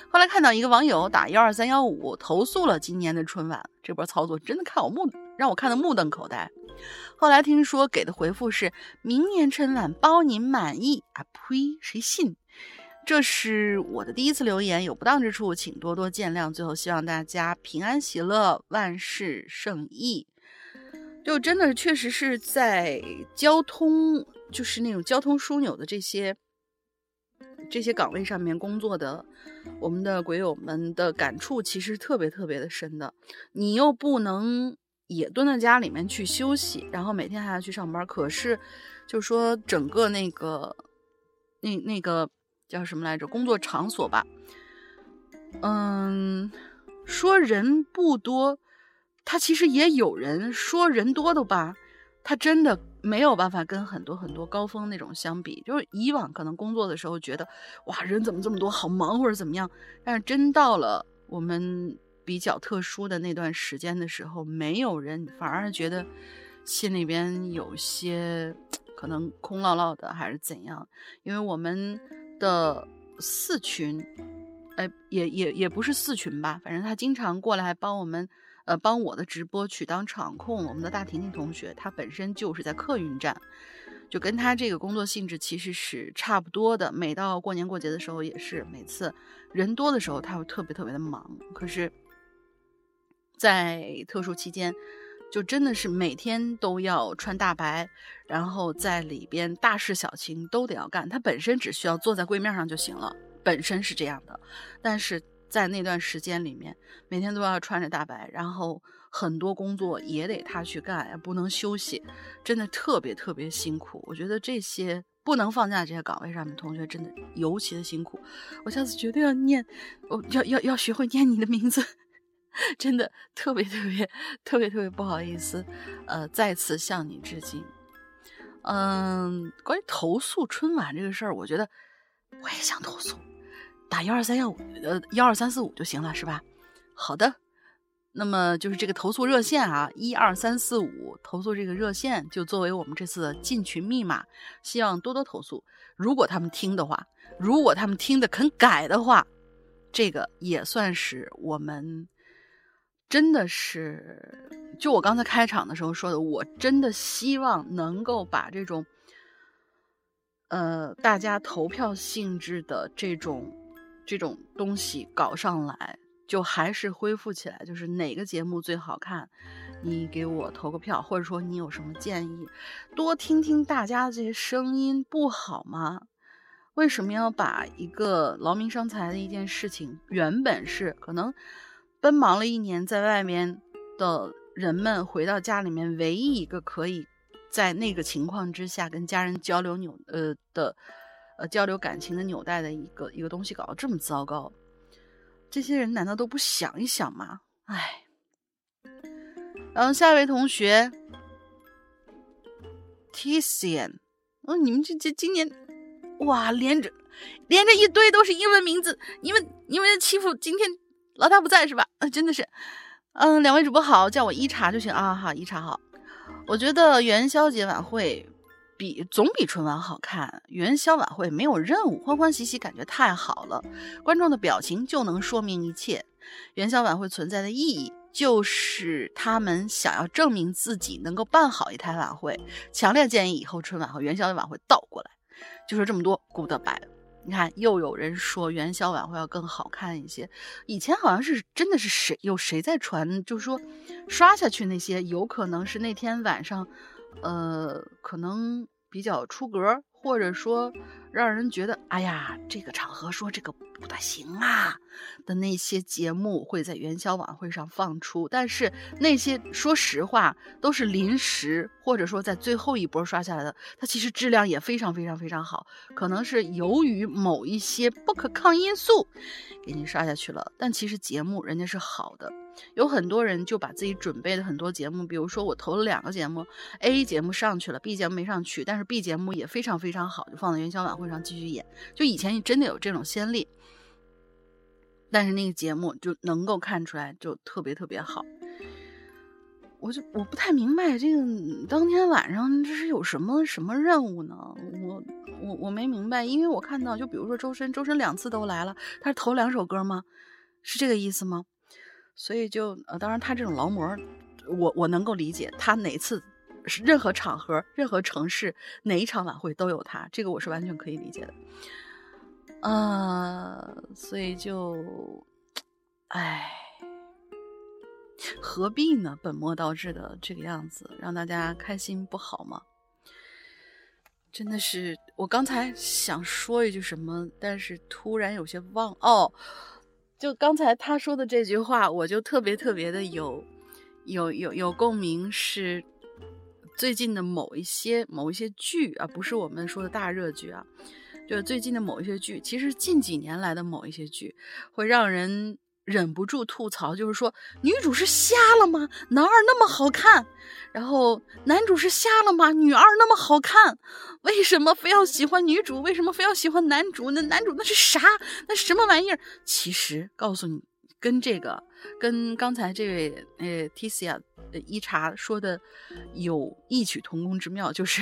后来看到一个网友打幺二三幺五投诉了今年的春晚，这波操作真的看我目让我看得目瞪口呆。后来听说给的回复是明年春晚包您满意啊！呸，谁信？这是我的第一次留言，有不当之处，请多多见谅。最后希望大家平安喜乐，万事胜意。就真的确实是在交通，就是那种交通枢纽的这些这些岗位上面工作的，我们的鬼友们的感触其实特别特别的深的。你又不能也蹲在家里面去休息，然后每天还要去上班。可是，就说整个那个那那个叫什么来着？工作场所吧，嗯，说人不多，他其实也有人；说人多的吧，他真的没有办法跟很多很多高峰那种相比。就是以往可能工作的时候觉得，哇，人怎么这么多，好忙或者怎么样，但是真到了我们。比较特殊的那段时间的时候，没有人，反而觉得心里边有些 可能空落落的，还是怎样？因为我们的四群，哎，也也也不是四群吧，反正他经常过来帮我们，呃，帮我的直播去当场控。我们的大婷婷同学，她本身就是在客运站，就跟他这个工作性质其实是差不多的。每到过年过节的时候，也是每次人多的时候，他会特别特别的忙。可是。在特殊期间，就真的是每天都要穿大白，然后在里边大事小情都得要干。他本身只需要坐在柜面上就行了，本身是这样的。但是在那段时间里面，每天都要穿着大白，然后很多工作也得他去干，不能休息，真的特别特别辛苦。我觉得这些不能放假这些岗位上面同学真的尤其的辛苦。我下次绝对要念，我要要要学会念你的名字。真的特别特别特别特别不好意思，呃，再次向你致敬。嗯，关于投诉春晚这个事儿，我觉得我也想投诉，打幺二三幺五呃幺二三四五就行了，是吧？好的，那么就是这个投诉热线啊，一二三四五投诉这个热线就作为我们这次的进群密码，希望多多投诉。如果他们听的话，如果他们听的肯改的话，这个也算是我们。真的是，就我刚才开场的时候说的，我真的希望能够把这种，呃，大家投票性质的这种这种东西搞上来，就还是恢复起来，就是哪个节目最好看，你给我投个票，或者说你有什么建议，多听听大家的这些声音，不好吗？为什么要把一个劳民伤财的一件事情，原本是可能。奔忙了一年，在外面的人们回到家里面，唯一一个可以在那个情况之下跟家人交流纽呃的呃交流感情的纽带的一个一个东西，搞得这么糟糕，这些人难道都不想一想吗？唉。然后下一位同学，Tian，嗯，你们这这今年哇，连着连着一堆都是英文名字，你们你们欺负今天。老大不在是吧？啊，真的是，嗯，两位主播好，叫我一茶就行啊。好，一茶好。我觉得元宵节晚会比总比春晚好看。元宵晚会没有任务，欢欢喜喜，感觉太好了。观众的表情就能说明一切。元宵晚会存在的意义就是他们想要证明自己能够办好一台晚会。强烈建议以后春晚和元宵的晚会倒过来。就说这么多，Goodbye。你看，又有人说元宵晚会要更好看一些。以前好像是真的是谁有谁在传，就是说刷下去那些，有可能是那天晚上，呃，可能比较出格，或者说让人觉得，哎呀，这个场合说这个不太行啊的那些节目会在元宵晚会上放出。但是那些说实话都是临时，或者说在最后一波刷下来的，它其实质量也非常非常非常好。可能是由于某一些不可抗因素给你刷下去了，但其实节目人家是好的。有很多人就把自己准备的很多节目，比如说我投了两个节目，A 节目上去了，B 节目没上去，但是 B 节目也非常非常好，就放在元宵晚会上继续演。就以前你真的有这种先例，但是那个节目就能够看出来就特别特别好。我就我不太明白这个当天晚上这是有什么什么任务呢？我我我没明白，因为我看到就比如说周深，周深两次都来了，他是投两首歌吗？是这个意思吗？所以就呃，当然他这种劳模，我我能够理解，他哪次是任何场合、任何城市哪一场晚会都有他，这个我是完全可以理解的。呃，所以就，唉，何必呢？本末倒置的这个样子，让大家开心不好吗？真的是，我刚才想说一句什么，但是突然有些忘哦。就刚才他说的这句话，我就特别特别的有，有有有共鸣是最近的某一些某一些剧啊，不是我们说的大热剧啊，就是最近的某一些剧，其实近几年来的某一些剧会让人忍不住吐槽，就是说女主是瞎了吗？男二那么好看，然后男主是瞎了吗？女二那么好看，为什么非要喜欢女主？为什么非要喜欢男主？那男主那是啥？那什么玩意儿？其实告诉你。跟这个，跟刚才这位呃 T C 啊一查说的有异曲同工之妙，就是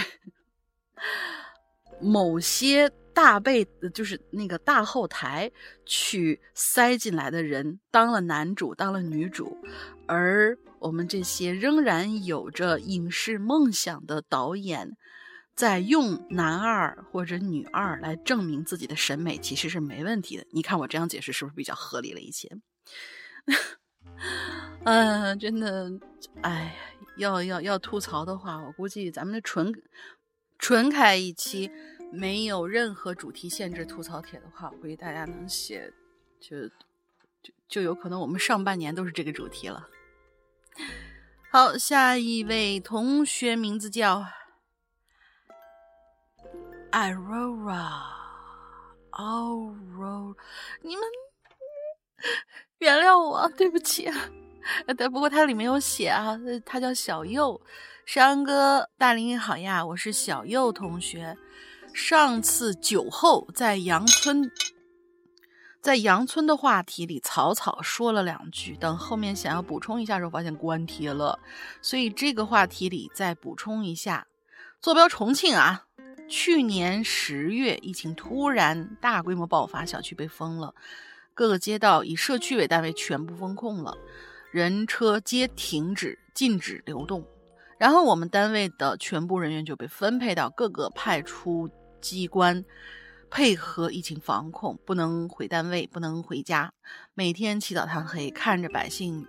某些大背，就是那个大后台去塞进来的人当了男主，当了女主，而我们这些仍然有着影视梦想的导演，在用男二或者女二来证明自己的审美，其实是没问题的。你看我这样解释是不是比较合理了一些？嗯，真的，哎，要要要吐槽的话，我估计咱们的纯纯开一期，没有任何主题限制吐槽帖的话，我估计大家能写，就就就有可能我们上半年都是这个主题了。好，下一位同学名字叫 Aurora，Aurora，你们。原谅我，对不起。但不过它里面有写啊，他叫小右，山哥，大林好呀，我是小右同学。上次酒后在杨村，在杨村的话题里草草说了两句，等后面想要补充一下时候，发现关贴了，所以这个话题里再补充一下。坐标重庆啊，去年十月疫情突然大规模爆发，小区被封了。各个街道以社区为单位全部封控了，人车皆停止，禁止流动。然后我们单位的全部人员就被分配到各个派出机关，配合疫情防控，不能回单位，不能回家，每天起早贪黑，看着百姓。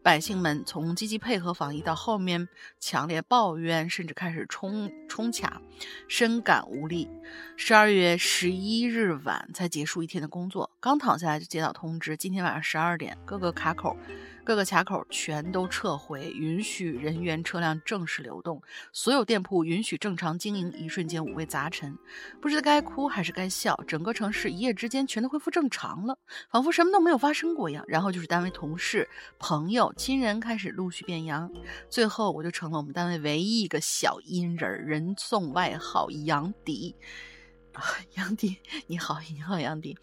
百姓们从积极配合防疫到后面强烈抱怨，甚至开始冲冲卡，深感无力。十二月十一日晚才结束一天的工作，刚躺下来就接到通知，今天晚上十二点各个卡口。各个卡口全都撤回，允许人员车辆正式流动，所有店铺允许正常经营。一瞬间五味杂陈，不知道该哭还是该笑。整个城市一夜之间全都恢复正常了，仿佛什么都没有发生过一样。然后就是单位同事、朋友、亲人开始陆续变阳，最后我就成了我们单位唯一一个小阴人，人送外号“杨迪”。杨迪，你好，你好，杨迪。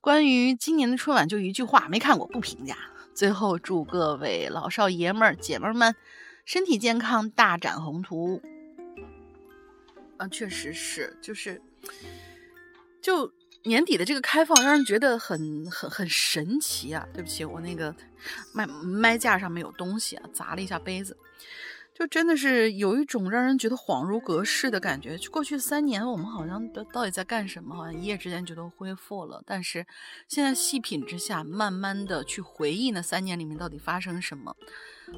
关于今年的春晚，就一句话，没看过，不评价。最后祝各位老少爷们儿、姐们儿们身体健康，大展宏图。啊，确实是，就是，就年底的这个开放，让人觉得很很很神奇啊！对不起，我那个麦麦架上面有东西啊，砸了一下杯子。就真的是有一种让人觉得恍如隔世的感觉。过去三年，我们好像都到底在干什么？好像一夜之间就都恢复了。但是现在细品之下，慢慢的去回忆那三年里面到底发生什么，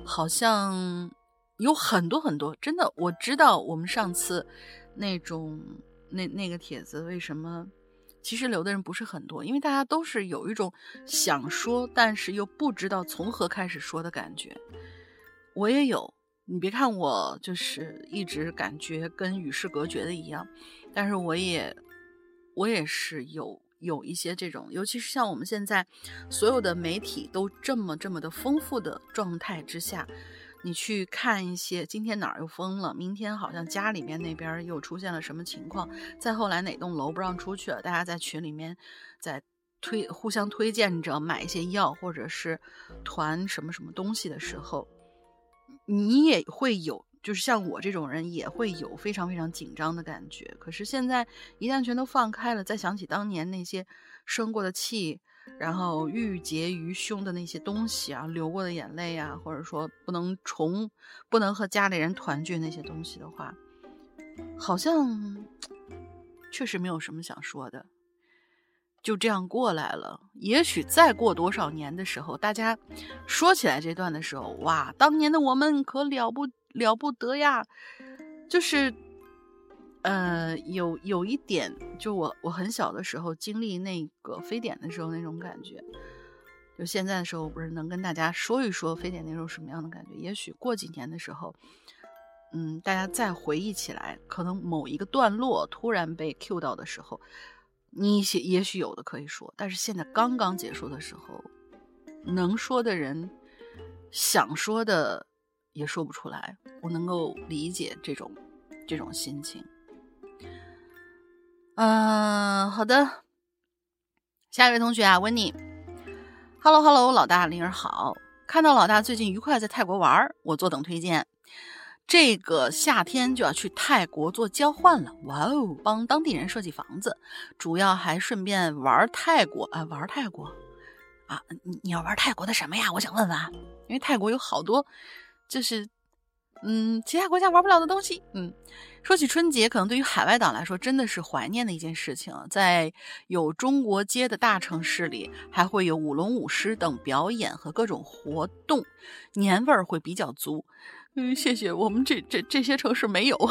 好像有很多很多。真的，我知道我们上次那种那那个帖子为什么其实留的人不是很多，因为大家都是有一种想说，但是又不知道从何开始说的感觉。我也有。你别看我就是一直感觉跟与世隔绝的一样，但是我也我也是有有一些这种，尤其是像我们现在所有的媒体都这么这么的丰富的状态之下，你去看一些今天哪儿又封了，明天好像家里面那边又出现了什么情况，再后来哪栋楼不让出去了，大家在群里面在推互相推荐着买一些药或者是团什么什么东西的时候。你也会有，就是像我这种人也会有非常非常紧张的感觉。可是现在一旦全都放开了，再想起当年那些生过的气，然后郁结于胸的那些东西啊，流过的眼泪啊，或者说不能重、不能和家里人团聚那些东西的话，好像 确实没有什么想说的。就这样过来了。也许再过多少年的时候，大家说起来这段的时候，哇，当年的我们可了不了不得呀！就是，呃，有有一点，就我我很小的时候经历那个非典的时候那种感觉。就现在的时候，不是能跟大家说一说非典那时候什么样的感觉？也许过几年的时候，嗯，大家再回忆起来，可能某一个段落突然被 Q 到的时候，你些也许有的可以说，但是现在刚刚结束的时候，能说的人想说的也说不出来。我能够理解这种这种心情。嗯，好的，下一位同学啊，温妮。Hello Hello，老大灵儿好，看到老大最近愉快在泰国玩，我坐等推荐。这个夏天就要去泰国做交换了，哇哦，帮当地人设计房子，主要还顺便玩泰国啊，玩泰国啊，你你要玩泰国的什么呀？我想问问，因为泰国有好多，就是。嗯，其他国家玩不了的东西。嗯，说起春节，可能对于海外党来说，真的是怀念的一件事情。在有中国街的大城市里，还会有舞龙舞狮等表演和各种活动，年味儿会比较足。嗯，谢谢，我们这这这些城市没有。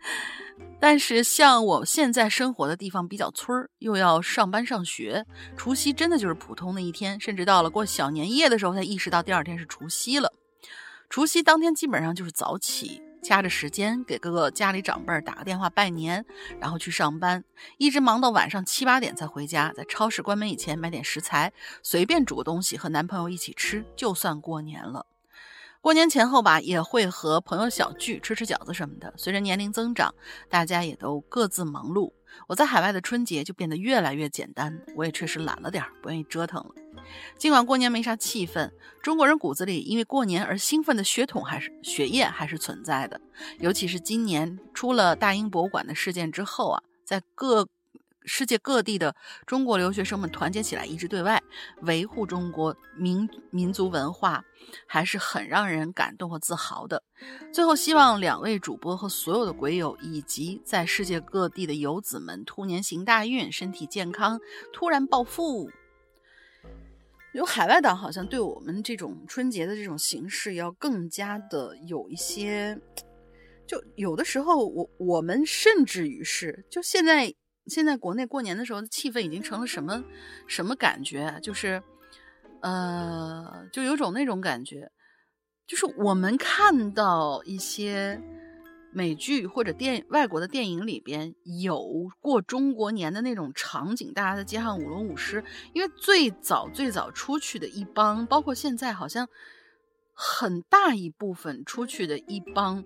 但是像我现在生活的地方比较村儿，又要上班上学，除夕真的就是普通的一天，甚至到了过小年夜的时候，才意识到第二天是除夕了。除夕当天基本上就是早起，掐着时间给各个家里长辈打个电话拜年，然后去上班，一直忙到晚上七八点才回家，在超市关门以前买点食材，随便煮个东西和男朋友一起吃，就算过年了。过年前后吧，也会和朋友小聚，吃吃饺子什么的。随着年龄增长，大家也都各自忙碌。我在海外的春节就变得越来越简单，我也确实懒了点儿，不愿意折腾了。尽管过年没啥气氛，中国人骨子里因为过年而兴奋的血统还是血液还是存在的。尤其是今年出了大英博物馆的事件之后啊，在各。世界各地的中国留学生们团结起来，一致对外，维护中国民民族文化，还是很让人感动和自豪的。最后，希望两位主播和所有的鬼友，以及在世界各地的游子们，兔年行大运，身体健康，突然暴富。有海外党好像对我们这种春节的这种形式要更加的有一些，就有的时候，我我们甚至于是就现在。现在国内过年的时候的气氛已经成了什么什么感觉？就是，呃，就有种那种感觉，就是我们看到一些美剧或者电外国的电影里边有过中国年的那种场景，大家在街上舞龙舞狮。因为最早最早出去的一帮，包括现在好像很大一部分出去的一帮。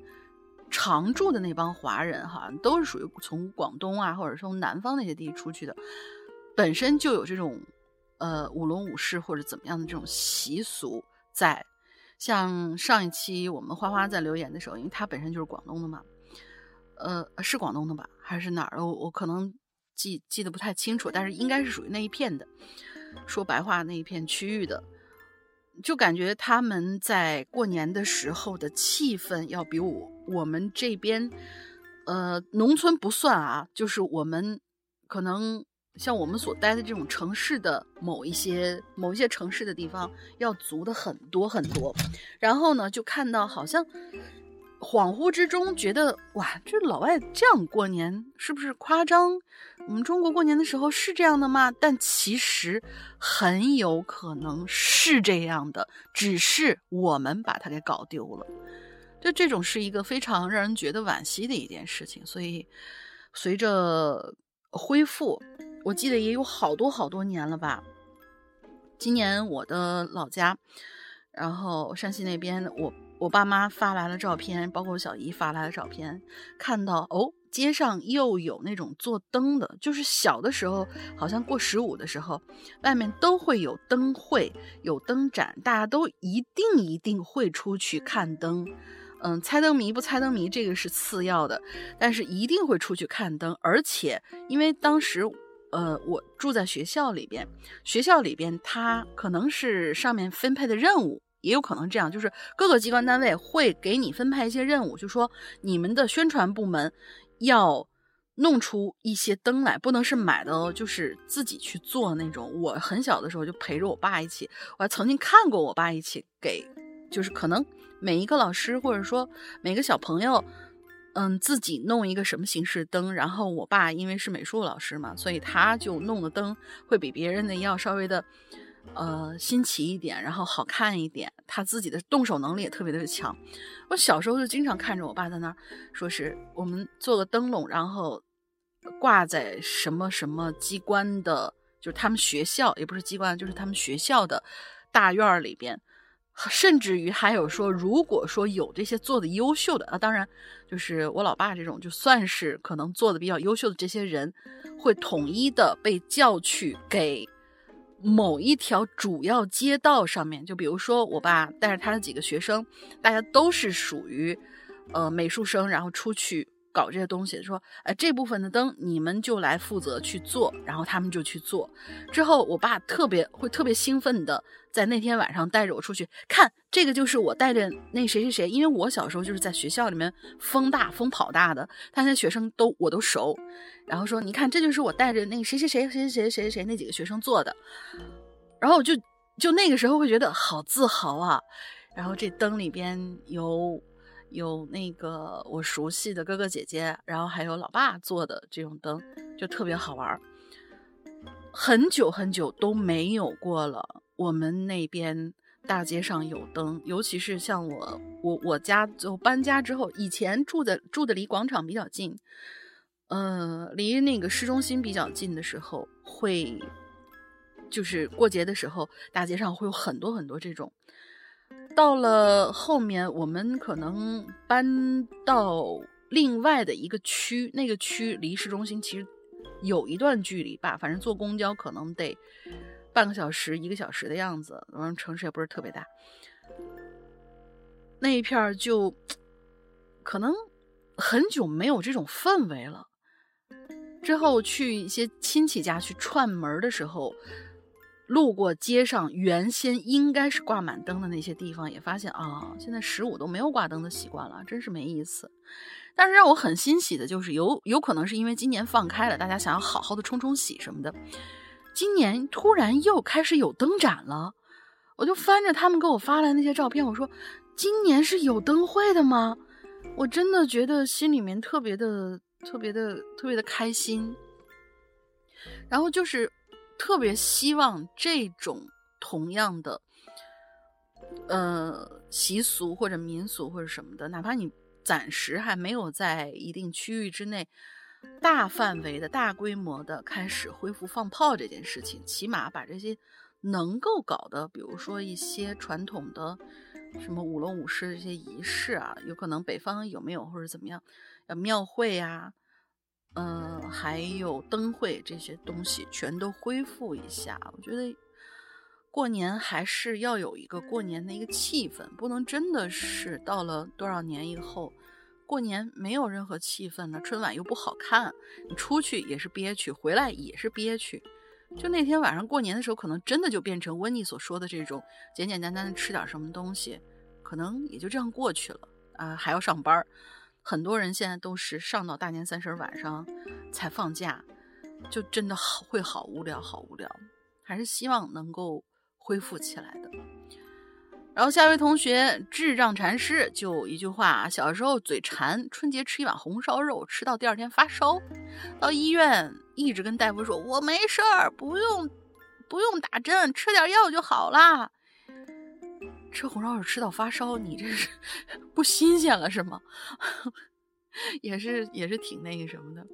常住的那帮华人，哈都是属于从广东啊，或者从南方那些地出去的，本身就有这种，呃，舞龙舞狮或者怎么样的这种习俗在。像上一期我们花花在留言的时候，因为他本身就是广东的嘛，呃，是广东的吧，还是哪儿？我我可能记记得不太清楚，但是应该是属于那一片的，说白话那一片区域的。就感觉他们在过年的时候的气氛要比我我们这边，呃，农村不算啊，就是我们可能像我们所待的这种城市的某一些某一些城市的地方要足的很多很多。然后呢，就看到好像。恍惚之中觉得，哇，这老外这样过年是不是夸张？我们中国过年的时候是这样的吗？但其实很有可能是这样的，只是我们把它给搞丢了。就这种是一个非常让人觉得惋惜的一件事情。所以，随着恢复，我记得也有好多好多年了吧。今年我的老家，然后山西那边我。我爸妈发来了照片，包括我小姨发来的照片，看到哦，街上又有那种做灯的，就是小的时候，好像过十五的时候，外面都会有灯会，有灯展，大家都一定一定会出去看灯。嗯，猜灯谜不猜灯谜，这个是次要的，但是一定会出去看灯。而且因为当时，呃，我住在学校里边，学校里边它可能是上面分配的任务。也有可能这样，就是各个机关单位会给你分派一些任务，就说你们的宣传部门要弄出一些灯来，不能是买的哦，就是自己去做那种。我很小的时候就陪着我爸一起，我还曾经看过我爸一起给，就是可能每一个老师或者说每个小朋友，嗯，自己弄一个什么形式灯，然后我爸因为是美术老师嘛，所以他就弄的灯会比别人的要稍微的。呃新奇一点，然后好看一点，他自己的动手能力也特别的强。我小时候就经常看着我爸在那儿，说是我们做个灯笼，然后挂在什么什么机关的，就是他们学校也不是机关，就是他们学校的大院儿里边。甚至于还有说，如果说有这些做的优秀的啊，当然就是我老爸这种，就算是可能做的比较优秀的这些人，会统一的被叫去给某一条主要街道上面。就比如说我爸带着他的几个学生，大家都是属于呃美术生，然后出去搞这些东西，说，呃，这部分的灯你们就来负责去做，然后他们就去做。之后，我爸特别会特别兴奋的，在那天晚上带着我出去看，这个就是我带着那谁谁谁，因为我小时候就是在学校里面风大风跑大的，他那学生都我都熟，然后说，你看，这就是我带着那个谁谁谁谁谁谁谁谁那几个学生做的，然后我就就那个时候会觉得好自豪啊，然后这灯里边有。有那个我熟悉的哥哥姐姐，然后还有老爸做的这种灯，就特别好玩，很久很久都没有过了。我们那边大街上有灯，尤其是像我我我家就搬家之后，以前住的住的离广场比较近，呃，离那个市中心比较近的时候，会就是过节的时候，大街上会有很多很多这种。到了后面，我们可能搬到另外的一个区，那个区离市中心其实有一段距离吧，反正坐公交可能得。半个小时、一个小时的样子，反正城市也不是特别大。那一片就可能很久没有这种氛围了。之后去一些亲戚家去串门的时候，路过街上原先应该是挂满灯的那些地方，也发现啊，现在十五都没有挂灯的习惯了，真是没意思。但是让我很欣喜的就是，有有可能是因为今年放开了，大家想要好好的冲冲喜什么的。今年突然又开始有灯展了，我就翻着他们给我发来那些照片，我说：“今年是有灯会的吗？”我真的觉得心里面特别的、特别的、特别的开心。然后就是特别希望这种同样的，呃，习俗或者民俗或者什么的，哪怕你暂时还没有在一定区域之内。大范围的大规模的开始恢复放炮这件事情，起码把这些能够搞的，比如说一些传统的什么舞龙舞狮的这些仪式啊，有可能北方有没有或者怎么样，庙会呀，嗯，还有灯会这些东西全都恢复一下。我觉得过年还是要有一个过年的一个气氛，不能真的是到了多少年以后。过年没有任何气氛了，春晚又不好看，你出去也是憋屈，回来也是憋屈。就那天晚上过年的时候，可能真的就变成温妮所说的这种简简单单的吃点什么东西，可能也就这样过去了啊。还要上班，很多人现在都是上到大年三十晚上才放假，就真的好会好无聊，好无聊。还是希望能够恢复起来的。然后下一位同学智障禅师就一句话：小时候嘴馋，春节吃一碗红烧肉，吃到第二天发烧，到医院一直跟大夫说：“我没事儿，不用不用打针，吃点药就好啦。”吃红烧肉吃到发烧，你这是不新鲜了是吗？也是也是挺那个什么的。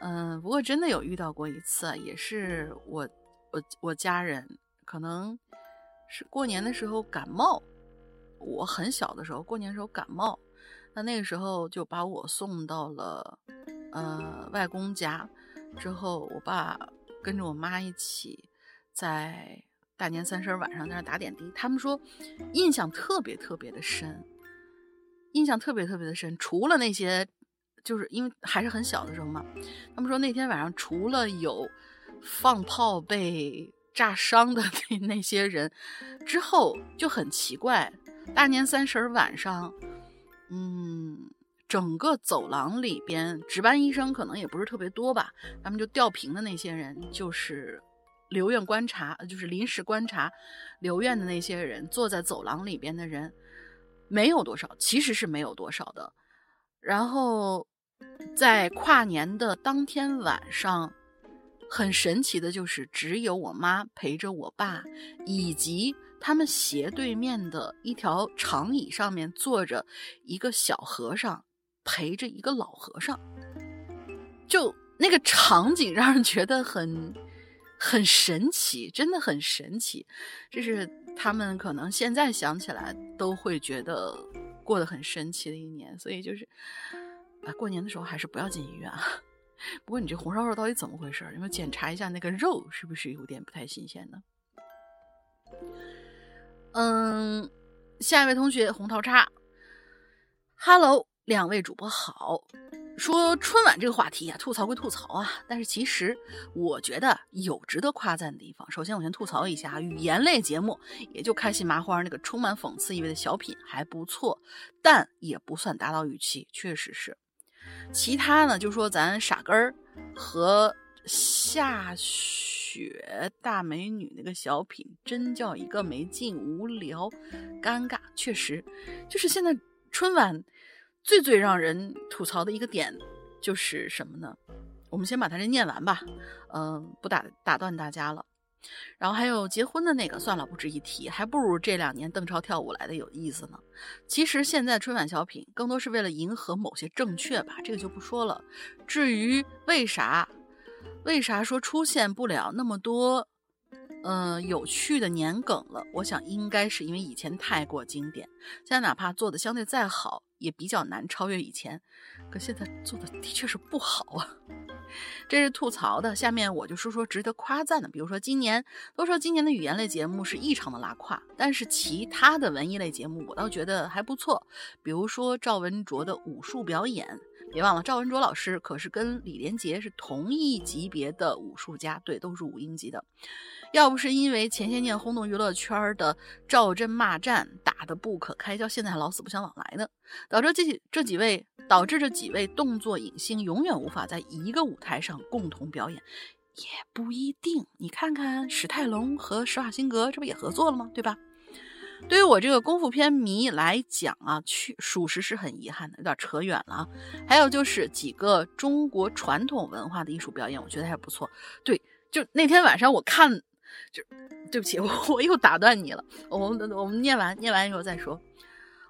嗯，不过真的有遇到过一次，也是我我我家人可能。是过年的时候感冒，我很小的时候过年时候感冒，那那个时候就把我送到了呃外公家，之后我爸跟着我妈一起在大年三十晚上在那打点滴，他们说印象特别特别的深，印象特别特别的深。除了那些，就是因为还是很小的时候嘛，他们说那天晚上除了有放炮被。炸伤的 那那些人，之后就很奇怪。大年三十晚上，嗯，整个走廊里边值班医生可能也不是特别多吧，他们就吊瓶的那些人，就是留院观察，就是临时观察留院的那些人，坐在走廊里边的人没有多少，其实是没有多少的。然后在跨年的当天晚上。很神奇的就是，只有我妈陪着我爸，以及他们斜对面的一条长椅上面坐着一个小和尚，陪着一个老和尚。就那个场景让人觉得很很神奇，真的很神奇。这是他们可能现在想起来都会觉得过得很神奇的一年，所以就是啊，过年的时候还是不要进医院啊。不过你这红烧肉到底怎么回事？有没有检查一下那个肉是不是有点不太新鲜呢？嗯，下一位同学红桃叉，Hello，两位主播好。说春晚这个话题啊，吐槽归吐槽啊，但是其实我觉得有值得夸赞的地方。首先，我先吐槽一下语言类节目，也就开心麻花那个充满讽刺意味的小品还不错，但也不算达到预期，确实是。其他呢，就说咱傻根儿和下雪大美女那个小品，真叫一个没劲、无聊、尴尬。确实，就是现在春晚。最最让人吐槽的一个点就是什么呢？我们先把它这念完吧，嗯，不打打断大家了。然后还有结婚的那个，算了，不值一提，还不如这两年邓超跳舞来的有意思呢。其实现在春晚小品更多是为了迎合某些正确吧，这个就不说了。至于为啥，为啥说出现不了那么多？呃，有趣的年梗了，我想应该是因为以前太过经典，现在哪怕做的相对再好，也比较难超越以前。可现在做的的确是不好啊，这是吐槽的。下面我就说说值得夸赞的，比如说今年都说今年的语言类节目是异常的拉胯，但是其他的文艺类节目我倒觉得还不错，比如说赵文卓的武术表演。别忘了，赵文卓老师可是跟李连杰是同一级别的武术家，对，都是五英级的。要不是因为前些年轰动娱乐圈的赵真骂战打得不可开交，现在还老死不相往来呢，导致这几这几位导致这几位动作影星永远无法在一个舞台上共同表演，也不一定。你看看史泰龙和施瓦辛格，这不也合作了吗？对吧？对于我这个功夫片迷来讲啊，去属实是很遗憾的，有点扯远了。还有就是几个中国传统文化的艺术表演，我觉得还不错。对，就那天晚上我看，就对不起，我 我又打断你了。我们我们念完念完以后再说。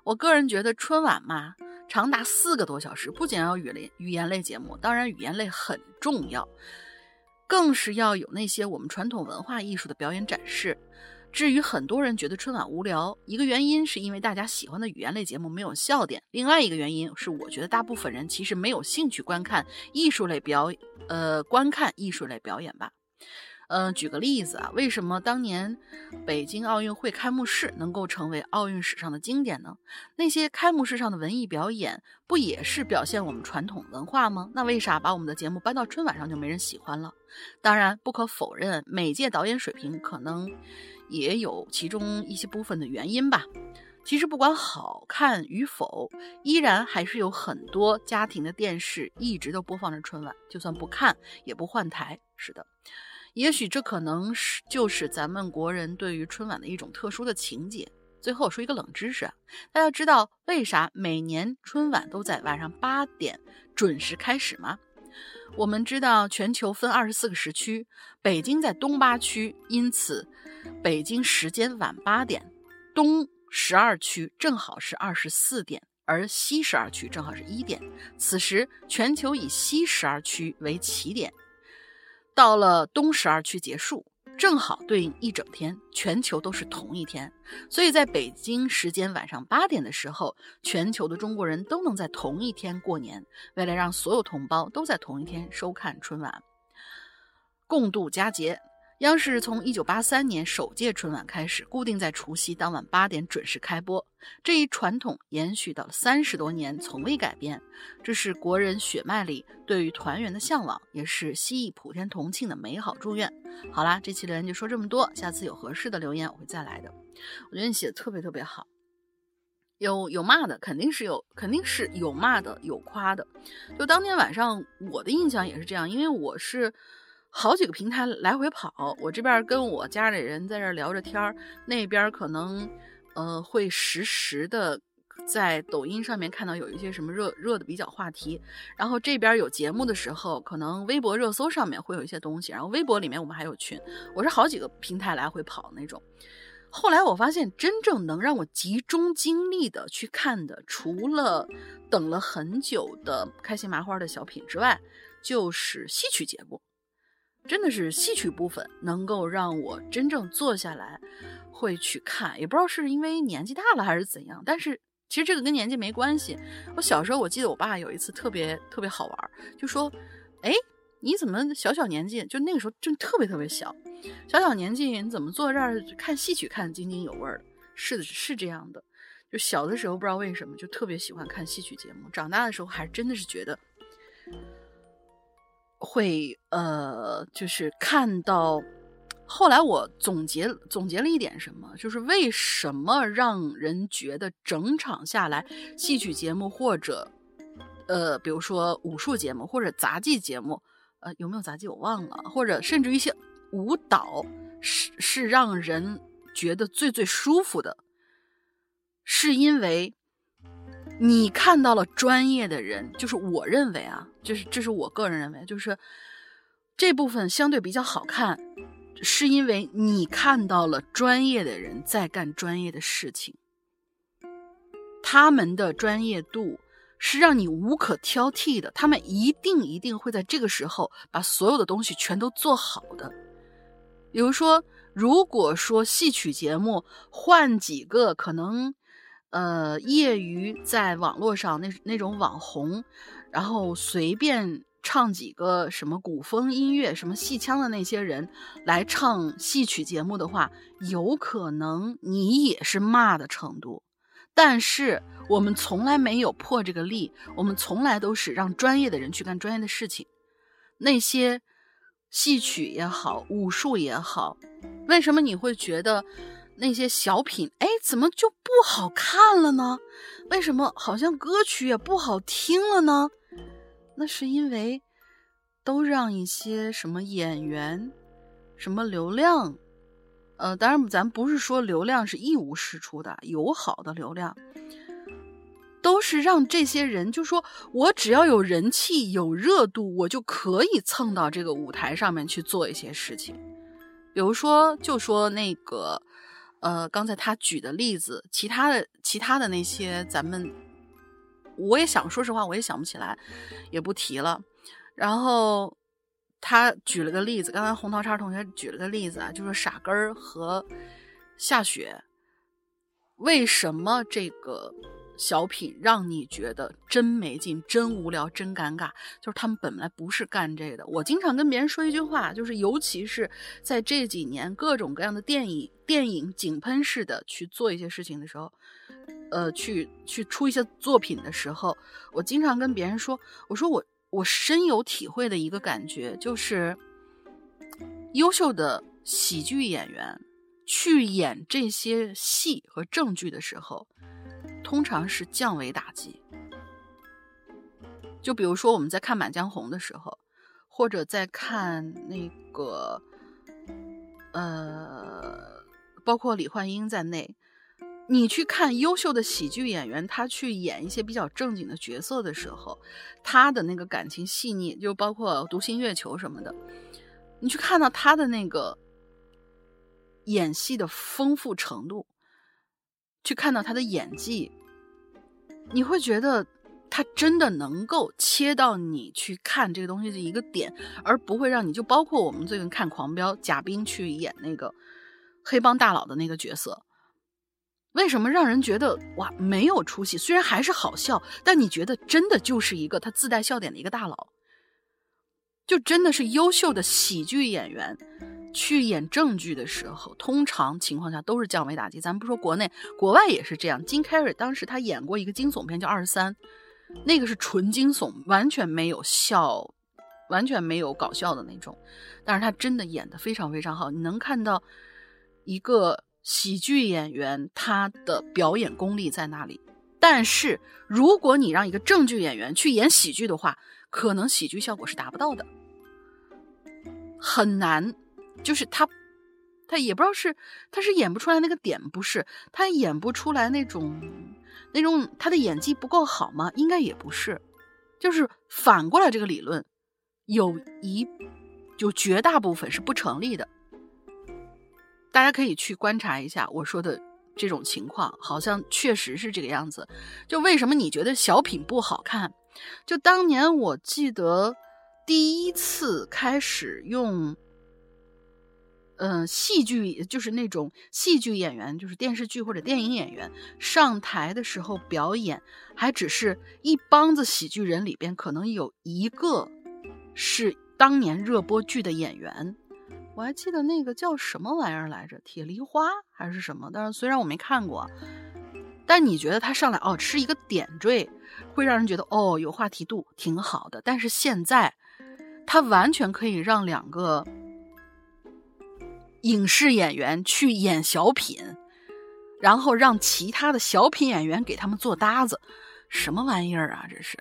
我个人觉得春晚嘛，长达四个多小时，不仅要语类语言类节目，当然语言类很重要，更是要有那些我们传统文化艺术的表演展示。至于很多人觉得春晚无聊，一个原因是因为大家喜欢的语言类节目没有笑点，另外一个原因是我觉得大部分人其实没有兴趣观看艺术类表，呃，观看艺术类表演吧。嗯、举个例子啊，为什么当年北京奥运会开幕式能够成为奥运史上的经典呢？那些开幕式上的文艺表演不也是表现我们传统文化吗？那为啥把我们的节目搬到春晚上就没人喜欢了？当然，不可否认，每届导演水平可能。也有其中一些部分的原因吧。其实不管好看与否，依然还是有很多家庭的电视一直都播放着春晚，就算不看也不换台。是的，也许这可能是就是咱们国人对于春晚的一种特殊的情节。最后说一个冷知识，大家知道为啥每年春晚都在晚上八点准时开始吗？我们知道全球分二十四个时区，北京在东八区，因此北京时间晚八点，东十二区正好是二十四点，而西十二区正好是一点。此时全球以西十二区为起点，到了东十二区结束，正好对应一整天，全球都是同一天。所以在北京时间晚上八点的时候，全球的中国人都能在同一天过年。为了让所有同胞都在同一天收看春晚，共度佳节，央视从1983年首届春晚开始，固定在除夕当晚八点准时开播。这一传统延续到了三十多年，从未改变。这是国人血脉里对于团圆的向往，也是西蜴普天同庆的美好祝愿。好啦，这期留言就说这么多，下次有合适的留言我会再来的。我觉得你写的特别特别好，有有骂的，肯定是有，肯定是有骂的，有夸的。就当天晚上，我的印象也是这样，因为我是好几个平台来回跑，我这边跟我家里人在这聊着天儿，那边可能呃会实时的在抖音上面看到有一些什么热热的比较话题，然后这边有节目的时候，可能微博热搜上面会有一些东西，然后微博里面我们还有群，我是好几个平台来回跑那种。后来我发现，真正能让我集中精力的去看的，除了等了很久的开心麻花的小品之外，就是戏曲节目。真的是戏曲部分能够让我真正坐下来会去看，也不知道是因为年纪大了还是怎样，但是其实这个跟年纪没关系。我小时候我记得我爸有一次特别特别好玩，就说：“哎，你怎么小小年纪就那个时候真特别特别小，小小年纪你怎么坐这儿看戏曲看津津有味的？”是的，是这样的。就小的时候不知道为什么就特别喜欢看戏曲节目，长大的时候还真的是觉得。会呃，就是看到后来，我总结总结了一点什么，就是为什么让人觉得整场下来，戏曲节目或者呃，比如说武术节目或者杂技节目，呃，有没有杂技我忘了，或者甚至一些舞蹈是是让人觉得最最舒服的，是因为。你看到了专业的人，就是我认为啊，就是这是我个人认为，就是这部分相对比较好看，是因为你看到了专业的人在干专业的事情，他们的专业度是让你无可挑剔的，他们一定一定会在这个时候把所有的东西全都做好的。比如说，如果说戏曲节目换几个可能。呃，业余在网络上那那种网红，然后随便唱几个什么古风音乐、什么戏腔的那些人来唱戏曲节目的话，有可能你也是骂的程度。但是我们从来没有破这个例，我们从来都是让专业的人去干专业的事情。那些戏曲也好，武术也好，为什么你会觉得？那些小品，哎，怎么就不好看了呢？为什么好像歌曲也不好听了呢？那是因为都让一些什么演员、什么流量，呃，当然咱不是说流量是一无是处的，有好的流量，都是让这些人就说我只要有人气、有热度，我就可以蹭到这个舞台上面去做一些事情。比如说，就说那个。呃，刚才他举的例子，其他的其他的那些，咱们我也想说实话，我也想不起来，也不提了。然后他举了个例子，刚才红桃叉同学举了个例子啊，就是傻根儿和夏雪，为什么这个？小品让你觉得真没劲、真无聊、真尴尬，就是他们本来不是干这个的。我经常跟别人说一句话，就是尤其是在这几年各种各样的电影、电影井喷式的去做一些事情的时候，呃，去去出一些作品的时候，我经常跟别人说，我说我我深有体会的一个感觉就是，优秀的喜剧演员去演这些戏和正剧的时候。通常是降维打击，就比如说我们在看《满江红》的时候，或者在看那个，呃，包括李焕英在内，你去看优秀的喜剧演员，他去演一些比较正经的角色的时候，他的那个感情细腻，就包括《独行月球》什么的，你去看到他的那个演戏的丰富程度。去看到他的演技，你会觉得他真的能够切到你去看这个东西的一个点，而不会让你就包括我们最近看《狂飙》，贾冰去演那个黑帮大佬的那个角色，为什么让人觉得哇没有出息？虽然还是好笑，但你觉得真的就是一个他自带笑点的一个大佬，就真的是优秀的喜剧演员。去演正剧的时候，通常情况下都是降维打击。咱不说国内，国外也是这样。金凯瑞当时他演过一个惊悚片叫《二十三》，那个是纯惊悚，完全没有笑，完全没有搞笑的那种。但是他真的演的非常非常好，你能看到一个喜剧演员他的表演功力在那里。但是如果你让一个正剧演员去演喜剧的话，可能喜剧效果是达不到的，很难。就是他，他也不知道是他是演不出来那个点，不是他演不出来那种那种他的演技不够好吗？应该也不是，就是反过来这个理论，有一就绝大部分是不成立的。大家可以去观察一下我说的这种情况，好像确实是这个样子。就为什么你觉得小品不好看？就当年我记得第一次开始用。嗯，戏剧就是那种戏剧演员，就是电视剧或者电影演员上台的时候表演，还只是一帮子喜剧人里边可能有一个是当年热播剧的演员。我还记得那个叫什么玩意儿来着，《铁梨花》还是什么？但是虽然我没看过，但你觉得他上来哦是一个点缀，会让人觉得哦有话题度，挺好的。但是现在他完全可以让两个。影视演员去演小品，然后让其他的小品演员给他们做搭子，什么玩意儿啊？这是，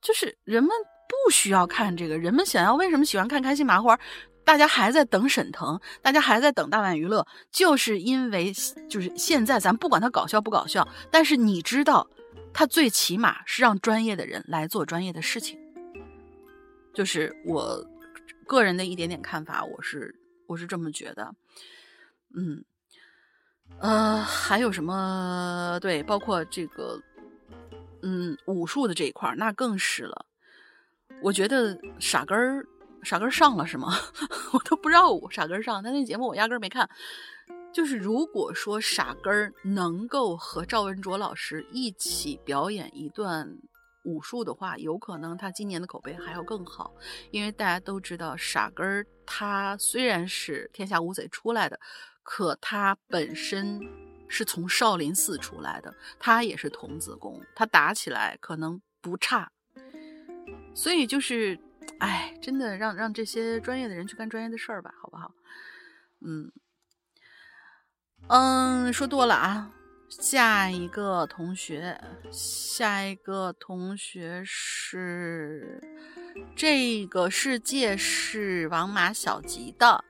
就是人们不需要看这个，人们想要为什么喜欢看开心麻花？大家还在等沈腾，大家还在等大碗娱乐，就是因为就是现在咱不管他搞笑不搞笑，但是你知道，他最起码是让专业的人来做专业的事情。就是我个人的一点点看法，我是。我是这么觉得，嗯，呃，还有什么？对，包括这个，嗯，武术的这一块那更是了。我觉得傻根儿，傻根上了是吗？我都不知道我傻根上，他那节目我压根儿没看。就是如果说傻根儿能够和赵文卓老师一起表演一段。武术的话，有可能他今年的口碑还要更好，因为大家都知道傻根儿，他虽然是天下无贼出来的，可他本身是从少林寺出来的，他也是童子功，他打起来可能不差。所以就是，哎，真的让让这些专业的人去干专业的事儿吧，好不好？嗯嗯，说多了啊。下一个同学，下一个同学是这个世界是王马小吉的。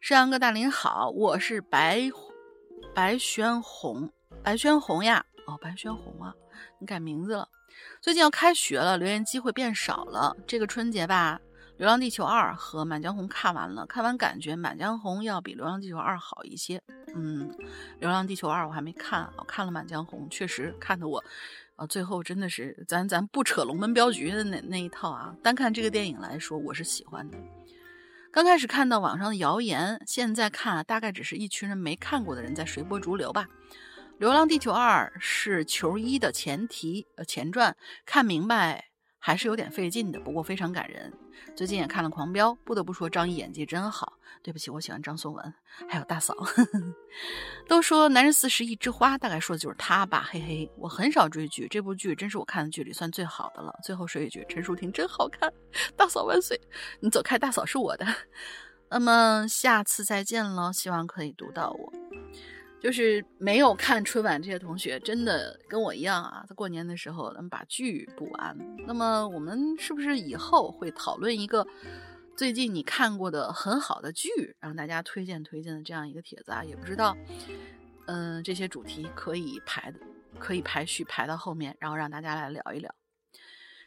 山羊哥大林好，我是白白轩红，白轩红呀，哦，白轩红啊，你改名字了。最近要开学了，留言机会变少了。这个春节吧。《流浪地球二》和《满江红》看完了，看完感觉《满江红》要比《流浪地球二》好一些。嗯，《流浪地球二》我还没看，我看了《满江红》，确实看得我，啊，最后真的是咱咱不扯龙门镖局的那那一套啊，单看这个电影来说，我是喜欢的。刚开始看到网上的谣言，现在看大概只是一群人没看过的人在随波逐流吧。《流浪地球二》是球一的前提呃前传，看明白。还是有点费劲的，不过非常感人。最近也看了《狂飙》，不得不说张译演技真好。对不起，我喜欢张颂文，还有大嫂。都说男人四十一枝花，大概说的就是他吧。嘿嘿，我很少追剧，这部剧真是我看的剧里算最好的了。最后说一句，陈淑婷真好看，大嫂万岁！你走开，大嫂是我的。那么下次再见了，希望可以读到我。就是没有看春晚这些同学，真的跟我一样啊，在过年的时候能把剧补完。那么我们是不是以后会讨论一个最近你看过的很好的剧，让大家推荐推荐的这样一个帖子啊？也不知道，嗯，这些主题可以排，可以排序排到后面，然后让大家来聊一聊。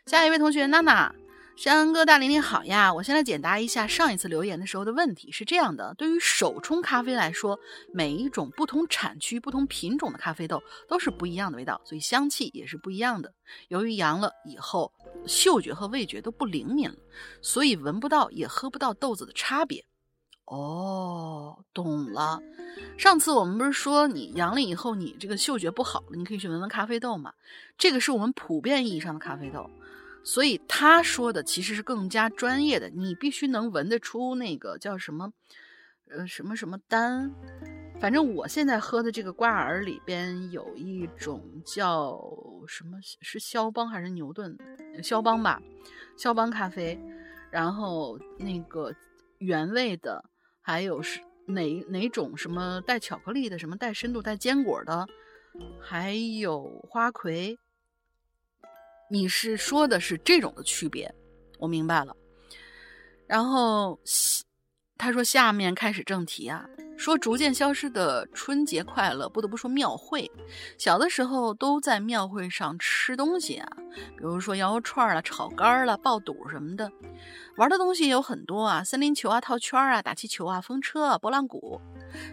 下一位同学娜娜。山哥大玲玲好呀，我先来解答一下上一次留言的时候的问题。是这样的，对于手冲咖啡来说，每一种不同产区、不同品种的咖啡豆都是不一样的味道，所以香气也是不一样的。由于阳了以后，嗅觉和味觉都不灵敏了，所以闻不到也喝不到豆子的差别。哦，懂了。上次我们不是说你阳了以后，你这个嗅觉不好了，你可以去闻闻咖啡豆嘛？这个是我们普遍意义上的咖啡豆。所以他说的其实是更加专业的，你必须能闻得出那个叫什么，呃，什么什么丹。反正我现在喝的这个瓜尔里边有一种叫什么，是肖邦还是牛顿？肖邦吧，肖邦咖啡。然后那个原味的，还有是哪哪种什么带巧克力的，什么带深度带坚果的，还有花魁。你是说的是这种的区别，我明白了。然后他说下面开始正题啊，说逐渐消失的春节快乐，不得不说庙会。小的时候都在庙会上吃东西啊，比如说羊肉串了、炒肝了、爆肚什么的。玩的东西有很多啊，森林球啊、套圈啊、打气球啊、风车啊、拨浪鼓。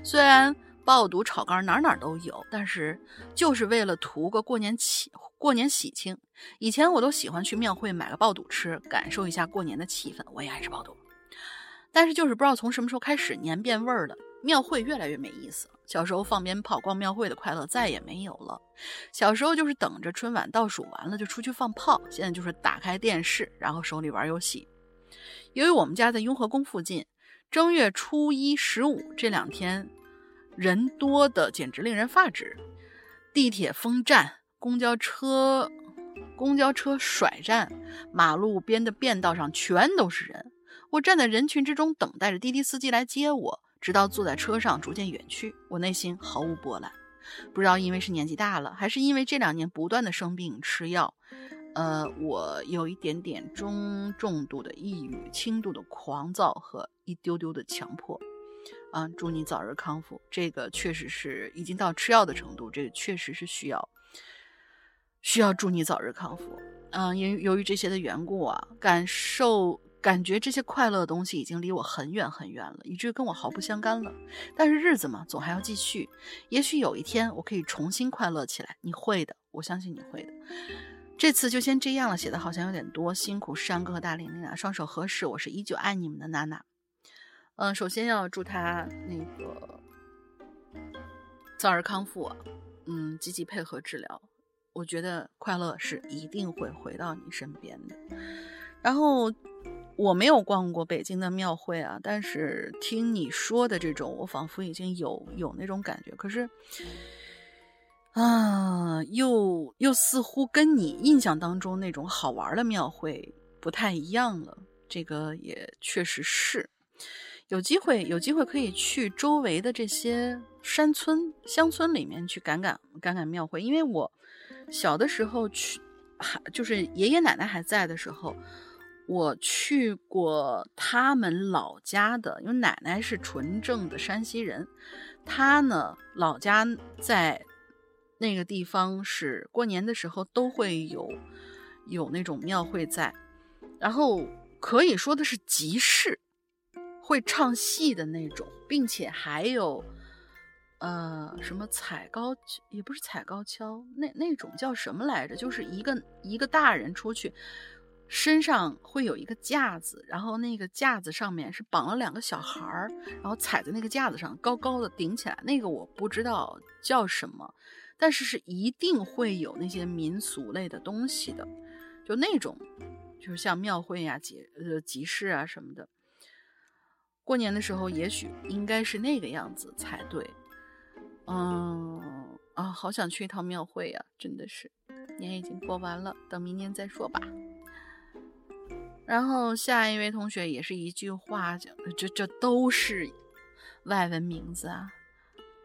虽然爆肚、炒肝哪哪都有，但是就是为了图个过年喜过年喜庆。以前我都喜欢去庙会买个爆肚吃，感受一下过年的气氛。我也爱吃爆肚，但是就是不知道从什么时候开始年变味儿了，庙会越来越没意思。小时候放鞭炮、逛庙会的快乐再也没有了。小时候就是等着春晚倒数完了就出去放炮，现在就是打开电视，然后手里玩游戏。由于我们家在雍和宫附近，正月初一、十五这两天人多的简直令人发指，地铁封站，公交车公交车甩站，马路边的便道上全都是人。我站在人群之中，等待着滴滴司机来接我，直到坐在车上逐渐远去。我内心毫无波澜，不知道因为是年纪大了，还是因为这两年不断的生病吃药。呃，我有一点点中重度的抑郁，轻度的狂躁和一丢丢的强迫。啊，祝你早日康复。这个确实是已经到吃药的程度，这个确实是需要需要祝你早日康复。嗯，因由于这些的缘故啊，感受感觉这些快乐的东西已经离我很远很远了，以至于跟我毫不相干了。但是日子嘛，总还要继续。也许有一天我可以重新快乐起来，你会的，我相信你会的。这次就先这样了，写的好像有点多，辛苦山哥和大玲玲啊，双手合十，我是依旧爱你们的娜娜。嗯，首先要祝他那个早日康复，嗯，积极配合治疗。我觉得快乐是一定会回到你身边的。然后我没有逛过北京的庙会啊，但是听你说的这种，我仿佛已经有有那种感觉，可是。啊，又又似乎跟你印象当中那种好玩的庙会不太一样了。这个也确实是，有机会有机会可以去周围的这些山村乡村里面去赶赶赶赶庙会。因为我小的时候去，还就是爷爷奶奶还在的时候，我去过他们老家的，因为奶奶是纯正的山西人，他呢老家在。那个地方是过年的时候都会有有那种庙会在，然后可以说的是集市，会唱戏的那种，并且还有呃什么踩高也不是踩高跷，那那种叫什么来着？就是一个一个大人出去，身上会有一个架子，然后那个架子上面是绑了两个小孩儿，然后踩在那个架子上高高的顶起来，那个我不知道叫什么。但是是一定会有那些民俗类的东西的，就那种，就是像庙会呀、节呃集市啊什么的。过年的时候，也许应该是那个样子才对。嗯啊，好想去一趟庙会呀！真的是，年已经过完了，等明年再说吧。然后下一位同学也是一句话讲，这这都是外文名字啊。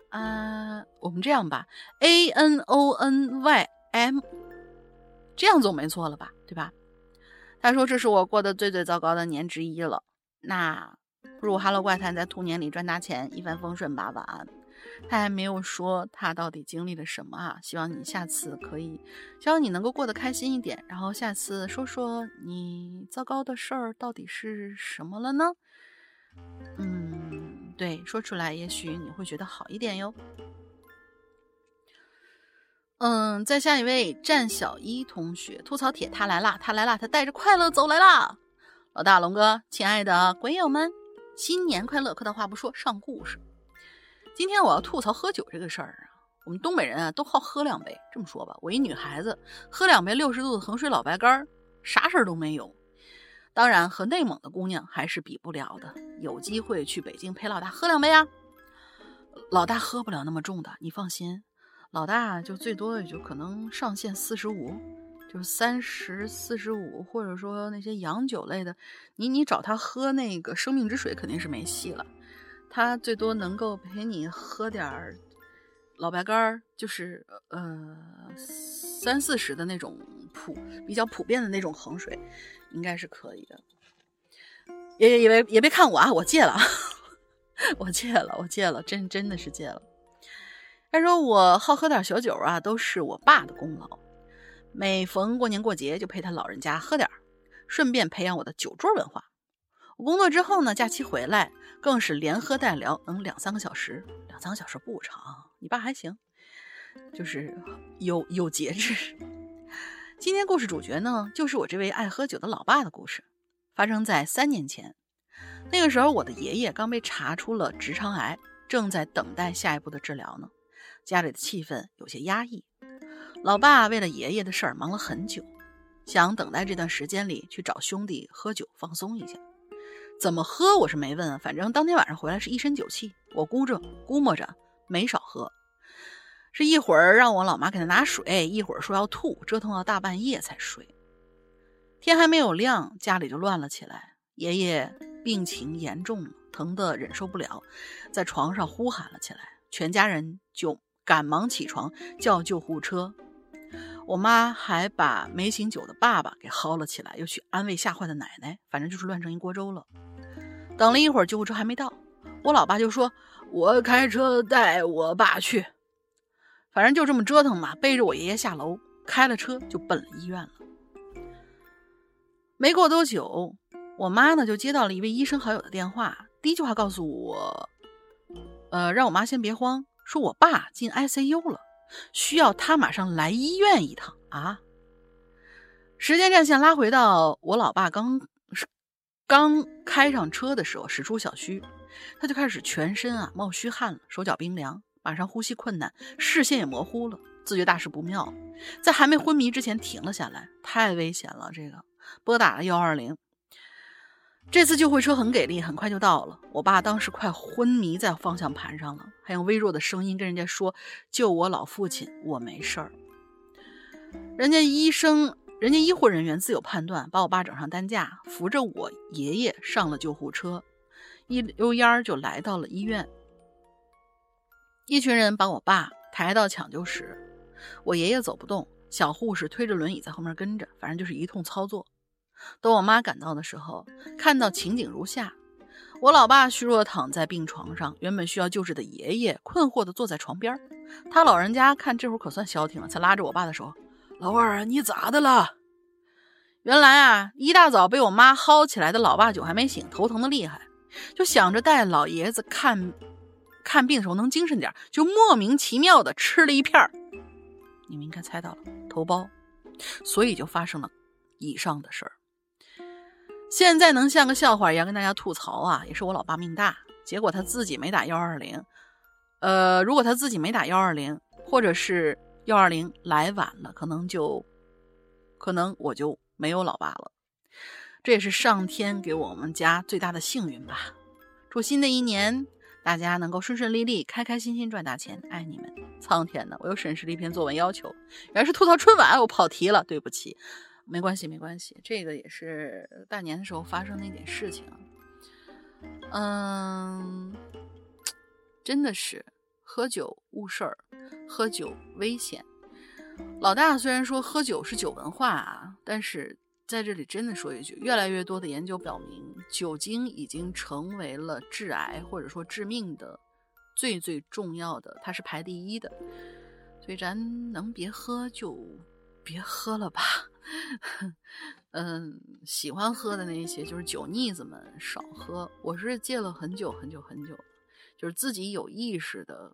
啊，我们这样吧，A N O N Y M，这样总没错了吧？对吧？他说这是我过得最最糟糕的年之一了。那不如《哈喽怪谈》在兔年里赚大钱，一帆风顺吧。晚安。他还没有说他到底经历了什么啊？希望你下次可以，希望你能够过得开心一点。然后下次说说你糟糕的事儿到底是什么了呢？嗯。对，说出来也许你会觉得好一点哟。嗯，再下一位战小一同学吐槽帖，他来啦，他来啦，他带着快乐走来啦。老大龙哥，亲爱的鬼友们，新年快乐！客套话不说，上故事。今天我要吐槽喝酒这个事儿啊。我们东北人啊，都好喝两杯。这么说吧，我一女孩子喝两杯六十度的衡水老白干，啥事儿都没有。当然，和内蒙的姑娘还是比不了的。有机会去北京陪老大喝两杯啊！老大喝不了那么重的，你放心。老大就最多也就可能上限四十五，就是三十四十五，或者说那些洋酒类的，你你找他喝那个生命之水肯定是没戏了。他最多能够陪你喝点儿老白干儿，就是呃三四十的那种普比较普遍的那种衡水。应该是可以的，也也别也别看我啊，我戒了。我戒了，我戒了，真真的是戒了。他说我好喝点小酒啊，都是我爸的功劳。每逢过年过节，就陪他老人家喝点儿，顺便培养我的酒桌文化。我工作之后呢，假期回来更是连喝带聊，能两三个小时，两三个小时不长。你爸还行，就是有有节制。今天故事主角呢，就是我这位爱喝酒的老爸的故事，发生在三年前。那个时候，我的爷爷刚被查出了直肠癌，正在等待下一步的治疗呢。家里的气氛有些压抑，老爸为了爷爷的事儿忙了很久，想等待这段时间里去找兄弟喝酒放松一下。怎么喝我是没问，反正当天晚上回来是一身酒气，我估着估摸着没少喝，是一会儿让我老妈给他拿水，一会儿说要吐，折腾到大半夜才睡。天还没有亮，家里就乱了起来。爷爷病情严重，疼得忍受不了，在床上呼喊了起来，全家人就赶忙起床叫救护车。我妈还把没醒酒的爸爸给薅了起来，又去安慰吓坏的奶奶，反正就是乱成一锅粥了。等了一会儿，救护车还没到，我老爸就说：“我开车带我爸去。”反正就这么折腾嘛，背着我爷爷下楼，开了车就奔了医院了。没过多久，我妈呢就接到了一位医生好友的电话，第一句话告诉我：“呃，让我妈先别慌，说我爸进 ICU 了。”需要他马上来医院一趟啊！时间战线拉回到我老爸刚刚开上车的时候，驶出小区，他就开始全身啊冒虚汗了，手脚冰凉，马上呼吸困难，视线也模糊了，自觉大事不妙，在还没昏迷之前停了下来，太危险了，这个拨打了幺二零。这次救护车很给力，很快就到了。我爸当时快昏迷在方向盘上了，还用微弱的声音跟人家说：“救我老父亲，我没事儿。”人家医生、人家医护人员自有判断，把我爸整上担架，扶着我爷爷上了救护车，一溜烟儿就来到了医院。一群人把我爸抬到抢救室，我爷爷走不动，小护士推着轮椅在后面跟着，反正就是一通操作。等我妈赶到的时候，看到情景如下：我老爸虚弱躺在病床上，原本需要救治的爷爷困惑地坐在床边。他老人家看这会儿可算消停了，才拉着我爸的手：“老二，你咋的了？”原来啊，一大早被我妈薅起来的老爸酒还没醒，头疼的厉害，就想着带老爷子看看病时候能精神点，就莫名其妙的吃了一片儿。你们应该猜到了，头孢，所以就发生了以上的事儿。现在能像个笑话一样跟大家吐槽啊，也是我老爸命大。结果他自己没打幺二零，呃，如果他自己没打幺二零，或者是幺二零来晚了，可能就，可能我就没有老爸了。这也是上天给我们家最大的幸运吧。祝新的一年大家能够顺顺利利、开开心心赚大钱，爱你们！苍天呐，我又审视了一篇作文要求，原来是吐槽春晚，我跑题了，对不起。没关系，没关系，这个也是大年的时候发生的一点事情。嗯，真的是喝酒误事儿，喝酒危险。老大虽然说喝酒是酒文化啊，但是在这里真的说一句，越来越多的研究表明，酒精已经成为了致癌或者说致命的最最重要的，它是排第一的。所以咱能别喝就别喝了吧。嗯，喜欢喝的那些就是酒腻子们少喝。我是戒了很久很久很久，就是自己有意识的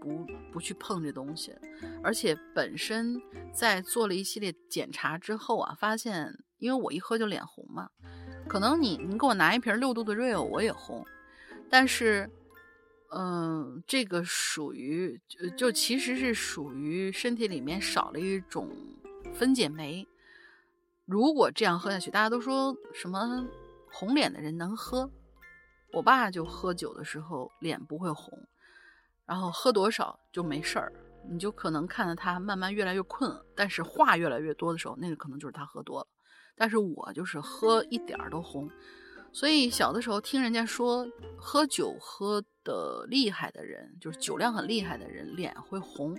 不不去碰这东西。而且本身在做了一系列检查之后啊，发现因为我一喝就脸红嘛，可能你你给我拿一瓶六度的 Real 我也红，但是嗯，这个属于就就其实是属于身体里面少了一种分解酶。如果这样喝下去，大家都说什么红脸的人能喝？我爸就喝酒的时候脸不会红，然后喝多少就没事儿，你就可能看到他慢慢越来越困，但是话越来越多的时候，那个可能就是他喝多了。但是我就是喝一点儿都红，所以小的时候听人家说喝酒喝的厉害的人，就是酒量很厉害的人脸会红，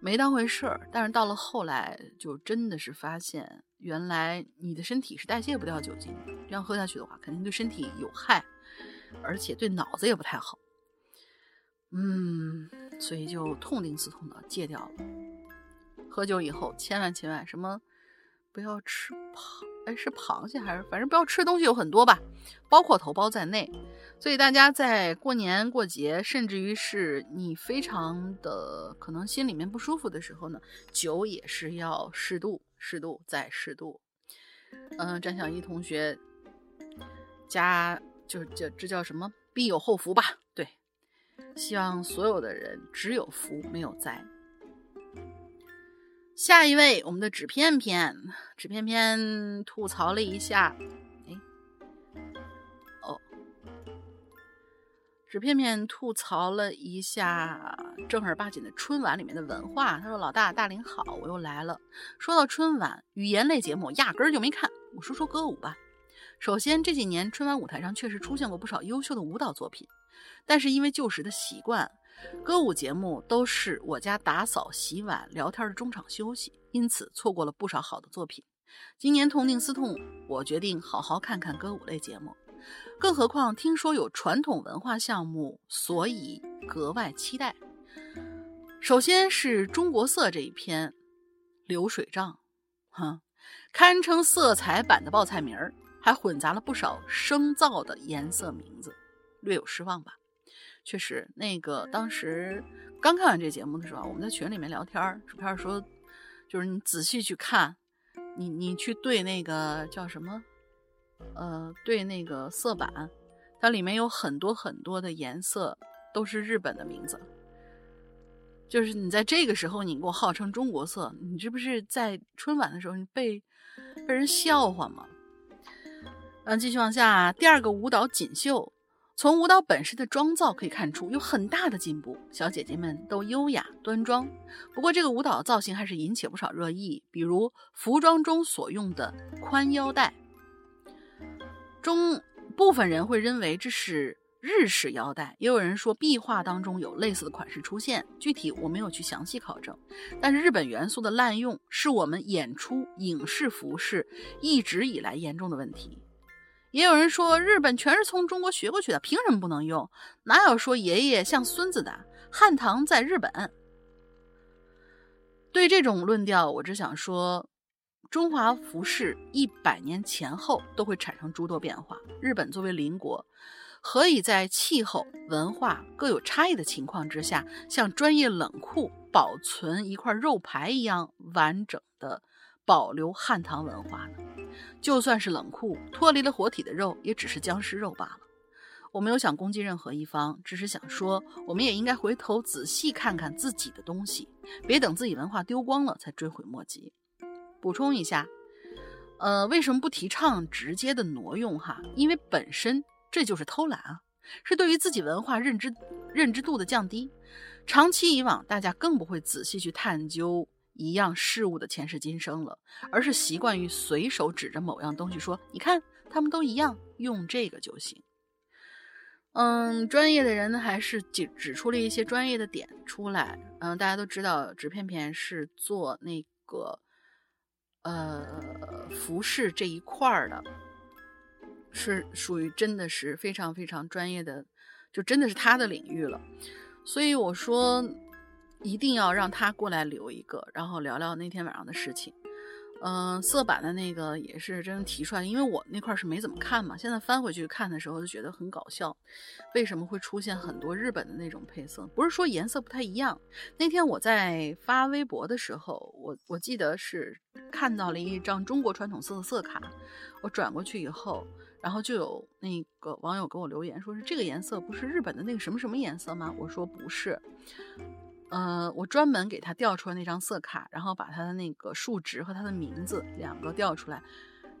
没当回事儿。但是到了后来，就真的是发现。原来你的身体是代谢不掉酒精的，这样喝下去的话，肯定对身体有害。而且对脑子也不太好。嗯，所以就痛定思痛的戒掉了。喝酒以后千万千万什么不要吃螃，哎是螃蟹还是反正不要吃的东西有很多吧，包括头孢在内。所以大家在过年过节，甚至于是你非常的可能心里面不舒服的时候呢，酒也是要适度、适度再适度。嗯，张小一同学加就是这这叫什么？必有后福吧？对，希望所有的人只有福没有灾。下一位，我们的纸片片，纸片片吐槽了一下。哎，哦纸片片吐槽了一下正儿八经的春晚里面的文化。他说：“老大，大林好，我又来了。说到春晚，语言类节目压根儿就没看。我说说歌舞吧。首先，这几年春晚舞台上确实出现过不少优秀的舞蹈作品，但是因为旧时的习惯，歌舞节目都是我家打扫、洗碗、聊天的中场休息，因此错过了不少好的作品。今年痛定思痛，我决定好好看看歌舞类节目。”更何况听说有传统文化项目，所以格外期待。首先是中国色这一篇流水账，哼，堪称色彩版的报菜名儿，还混杂了不少生造的颜色名字，略有失望吧。确实，那个当时刚看完这节目的时候，我们在群里面聊天，薯片说，就是你仔细去看，你你去对那个叫什么？呃，对那个色板，它里面有很多很多的颜色，都是日本的名字。就是你在这个时候，你给我号称中国色，你这不是在春晚的时候你被被人笑话吗？嗯，继续往下，第二个舞蹈锦绣，从舞蹈本身的妆造可以看出有很大的进步，小姐姐们都优雅端庄。不过这个舞蹈造型还是引起不少热议，比如服装中所用的宽腰带。中部分人会认为这是日式腰带，也有人说壁画当中有类似的款式出现，具体我没有去详细考证。但是日本元素的滥用是我们演出影视服饰一直以来严重的问题。也有人说日本全是从中国学过去的，凭什么不能用？哪有说爷爷像孙子的？汉唐在日本。对这种论调，我只想说。中华服饰一百年前后都会产生诸多变化。日本作为邻国，何以在气候、文化各有差异的情况之下，像专业冷库保存一块肉排一样完整的保留汉唐文化呢？就算是冷库脱离了活体的肉，也只是僵尸肉罢了。我没有想攻击任何一方，只是想说，我们也应该回头仔细看看自己的东西，别等自己文化丢光了才追悔莫及。补充一下，呃，为什么不提倡直接的挪用哈？因为本身这就是偷懒啊，是对于自己文化认知认知度的降低。长期以往，大家更不会仔细去探究一样事物的前世今生了，而是习惯于随手指着某样东西说：“你看，他们都一样，用这个就行。”嗯，专业的人呢还是指指出了一些专业的点出来。嗯，大家都知道，纸片片是做那个。呃，服饰这一块儿的，是属于真的是非常非常专业的，就真的是他的领域了。所以我说，一定要让他过来留一个，然后聊聊那天晚上的事情。嗯，色板的那个也是真提出来，因为我那块是没怎么看嘛。现在翻回去看的时候，就觉得很搞笑。为什么会出现很多日本的那种配色？不是说颜色不太一样。那天我在发微博的时候，我我记得是看到了一张中国传统色的色卡。我转过去以后，然后就有那个网友给我留言，说是这个颜色不是日本的那个什么什么颜色吗？我说不是。呃，我专门给他调出来那张色卡，然后把他的那个数值和他的名字两个调出来，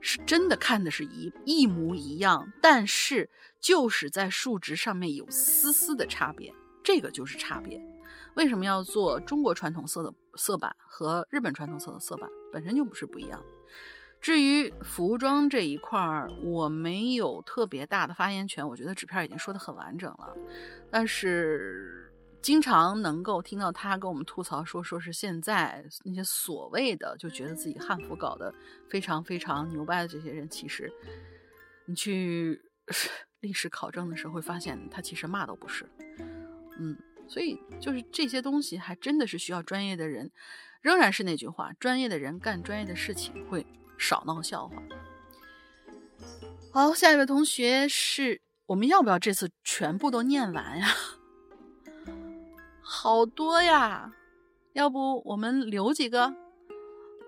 是真的看的是一一模一样，但是就是在数值上面有丝丝的差别，这个就是差别。为什么要做中国传统色的色板和日本传统色的色板，本身就不是不一样。至于服装这一块儿，我没有特别大的发言权，我觉得纸片已经说的很完整了，但是。经常能够听到他跟我们吐槽说，说是现在那些所谓的就觉得自己汉服搞得非常非常牛掰的这些人，其实你去 历史考证的时候，会发现他其实嘛都不是。嗯，所以就是这些东西还真的是需要专业的人。仍然是那句话，专业的人干专业的事情会少闹笑话。好，下一位同学是我们要不要这次全部都念完呀？好多呀，要不我们留几个，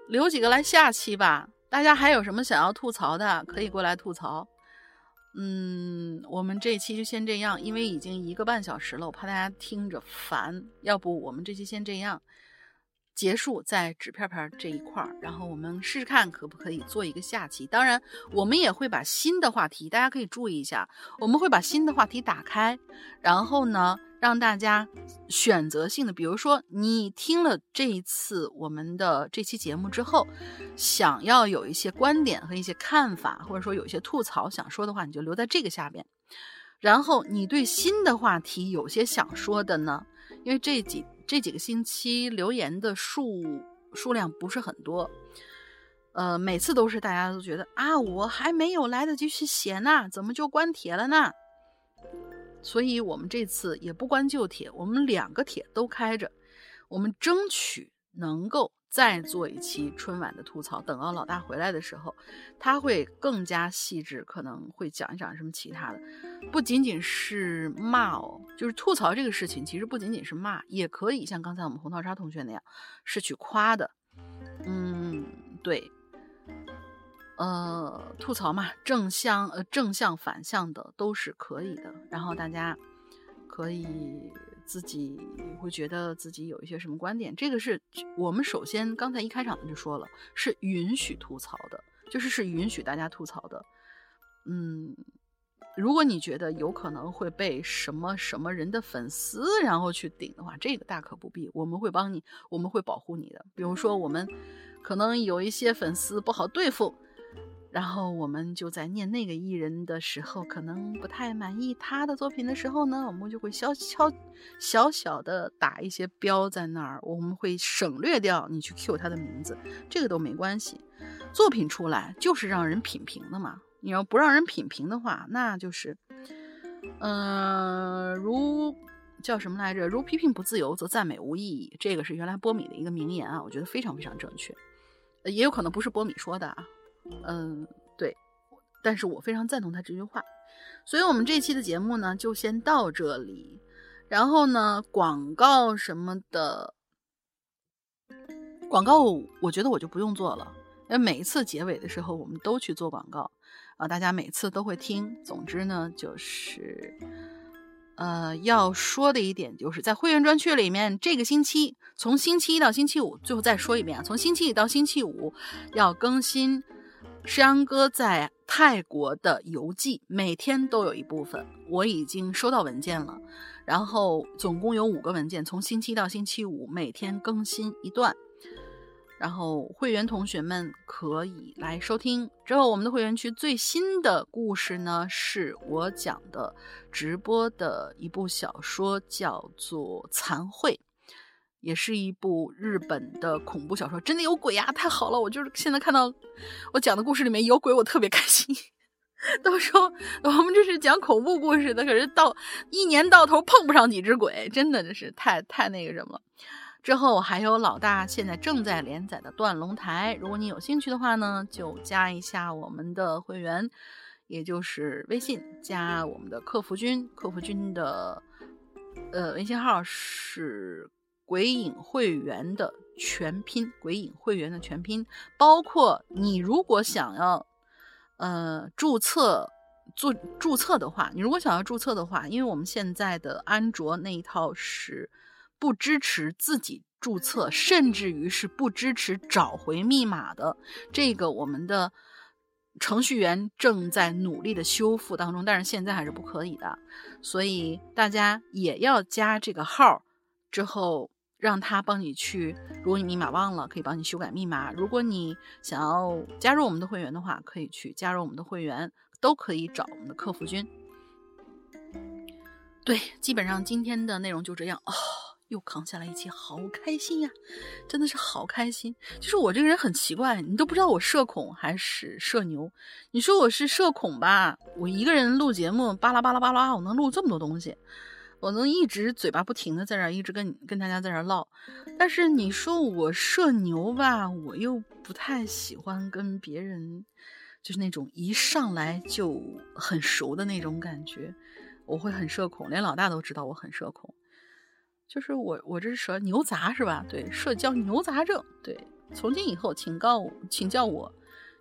留几个来下期吧。大家还有什么想要吐槽的，可以过来吐槽。嗯，我们这期就先这样，因为已经一个半小时了，我怕大家听着烦。要不我们这期先这样结束在纸片片这一块儿，然后我们试试看可不可以做一个下期。当然，我们也会把新的话题，大家可以注意一下，我们会把新的话题打开，然后呢。让大家选择性的，比如说你听了这一次我们的这期节目之后，想要有一些观点和一些看法，或者说有一些吐槽想说的话，你就留在这个下边。然后你对新的话题有些想说的呢，因为这几这几个星期留言的数数量不是很多，呃，每次都是大家都觉得啊，我还没有来得及去写呢，怎么就关帖了呢？所以，我们这次也不关旧帖，我们两个帖都开着，我们争取能够再做一期春晚的吐槽。等到老大回来的时候，他会更加细致，可能会讲一讲什么其他的，不仅仅是骂哦，就是吐槽这个事情，其实不仅仅是骂，也可以像刚才我们红桃沙同学那样，是去夸的。嗯，对。呃，吐槽嘛，正向呃正向反向的都是可以的。然后大家可以自己会觉得自己有一些什么观点，这个是我们首先刚才一开场就说了，是允许吐槽的，就是是允许大家吐槽的。嗯，如果你觉得有可能会被什么什么人的粉丝然后去顶的话，这个大可不必，我们会帮你，我们会保护你的。比如说我们可能有一些粉丝不好对付。然后我们就在念那个艺人的时候，可能不太满意他的作品的时候呢，我们就会小小小小的打一些标在那儿，我们会省略掉你去 Q 他的名字，这个都没关系。作品出来就是让人品评的嘛，你要不让人品评的话，那就是，嗯，如叫什么来着？如批评不自由，则赞美无意义。这个是原来波米的一个名言啊，我觉得非常非常正确，也有可能不是波米说的啊。嗯，对，但是我非常赞同他这句话，所以我们这期的节目呢就先到这里，然后呢广告什么的，广告我觉得我就不用做了，因为每一次结尾的时候我们都去做广告啊，大家每次都会听。总之呢，就是呃要说的一点就是在会员专区里面，这个星期从星期一到星期五，最后再说一遍啊，从星期一到星期五要更新。诗阳哥在泰国的游记，每天都有一部分，我已经收到文件了，然后总共有五个文件，从星期一到星期五每天更新一段，然后会员同学们可以来收听。之后我们的会员区最新的故事呢，是我讲的直播的一部小说，叫做《残会》。也是一部日本的恐怖小说，真的有鬼呀！太好了，我就是现在看到我讲的故事里面有鬼，我特别开心。都说我们这是讲恐怖故事的，可是到一年到头碰不上几只鬼，真的就是太太那个什么了。之后还有老大现在正在连载的《断龙台》，如果你有兴趣的话呢，就加一下我们的会员，也就是微信加我们的客服君，客服君的呃微信号是。鬼影会员的全拼，鬼影会员的全拼，包括你如果想要，呃，注册注注册的话，你如果想要注册的话，因为我们现在的安卓那一套是不支持自己注册，甚至于是不支持找回密码的。这个我们的程序员正在努力的修复当中，但是现在还是不可以的，所以大家也要加这个号之后。让他帮你去，如果你密码忘了，可以帮你修改密码。如果你想要加入我们的会员的话，可以去加入我们的会员，都可以找我们的客服君。对，基本上今天的内容就这样哦，又扛下了一期，好开心呀！真的是好开心。就是我这个人很奇怪，你都不知道我社恐还是社牛。你说我是社恐吧，我一个人录节目，巴拉巴拉巴拉，我能录这么多东西，我能一直嘴巴不停的在这儿一直跟跟大家在这儿唠。但是你说我社牛吧，我又不太喜欢跟别人，就是那种一上来就很熟的那种感觉，我会很社恐，连老大都知道我很社恐。就是我，我这是社牛杂是吧？对，社交牛杂症。对，从今以后，请告请叫我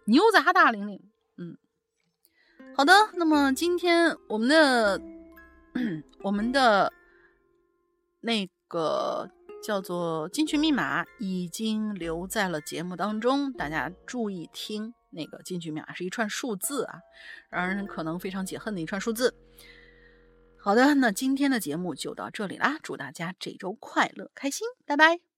牛杂大玲玲。嗯，好的。那么今天我们的 我们的那个叫做进群密码已经留在了节目当中，大家注意听。那个进群密码是一串数字啊，让人可能非常解恨的一串数字。好的，那今天的节目就到这里啦！祝大家这周快乐开心，拜拜。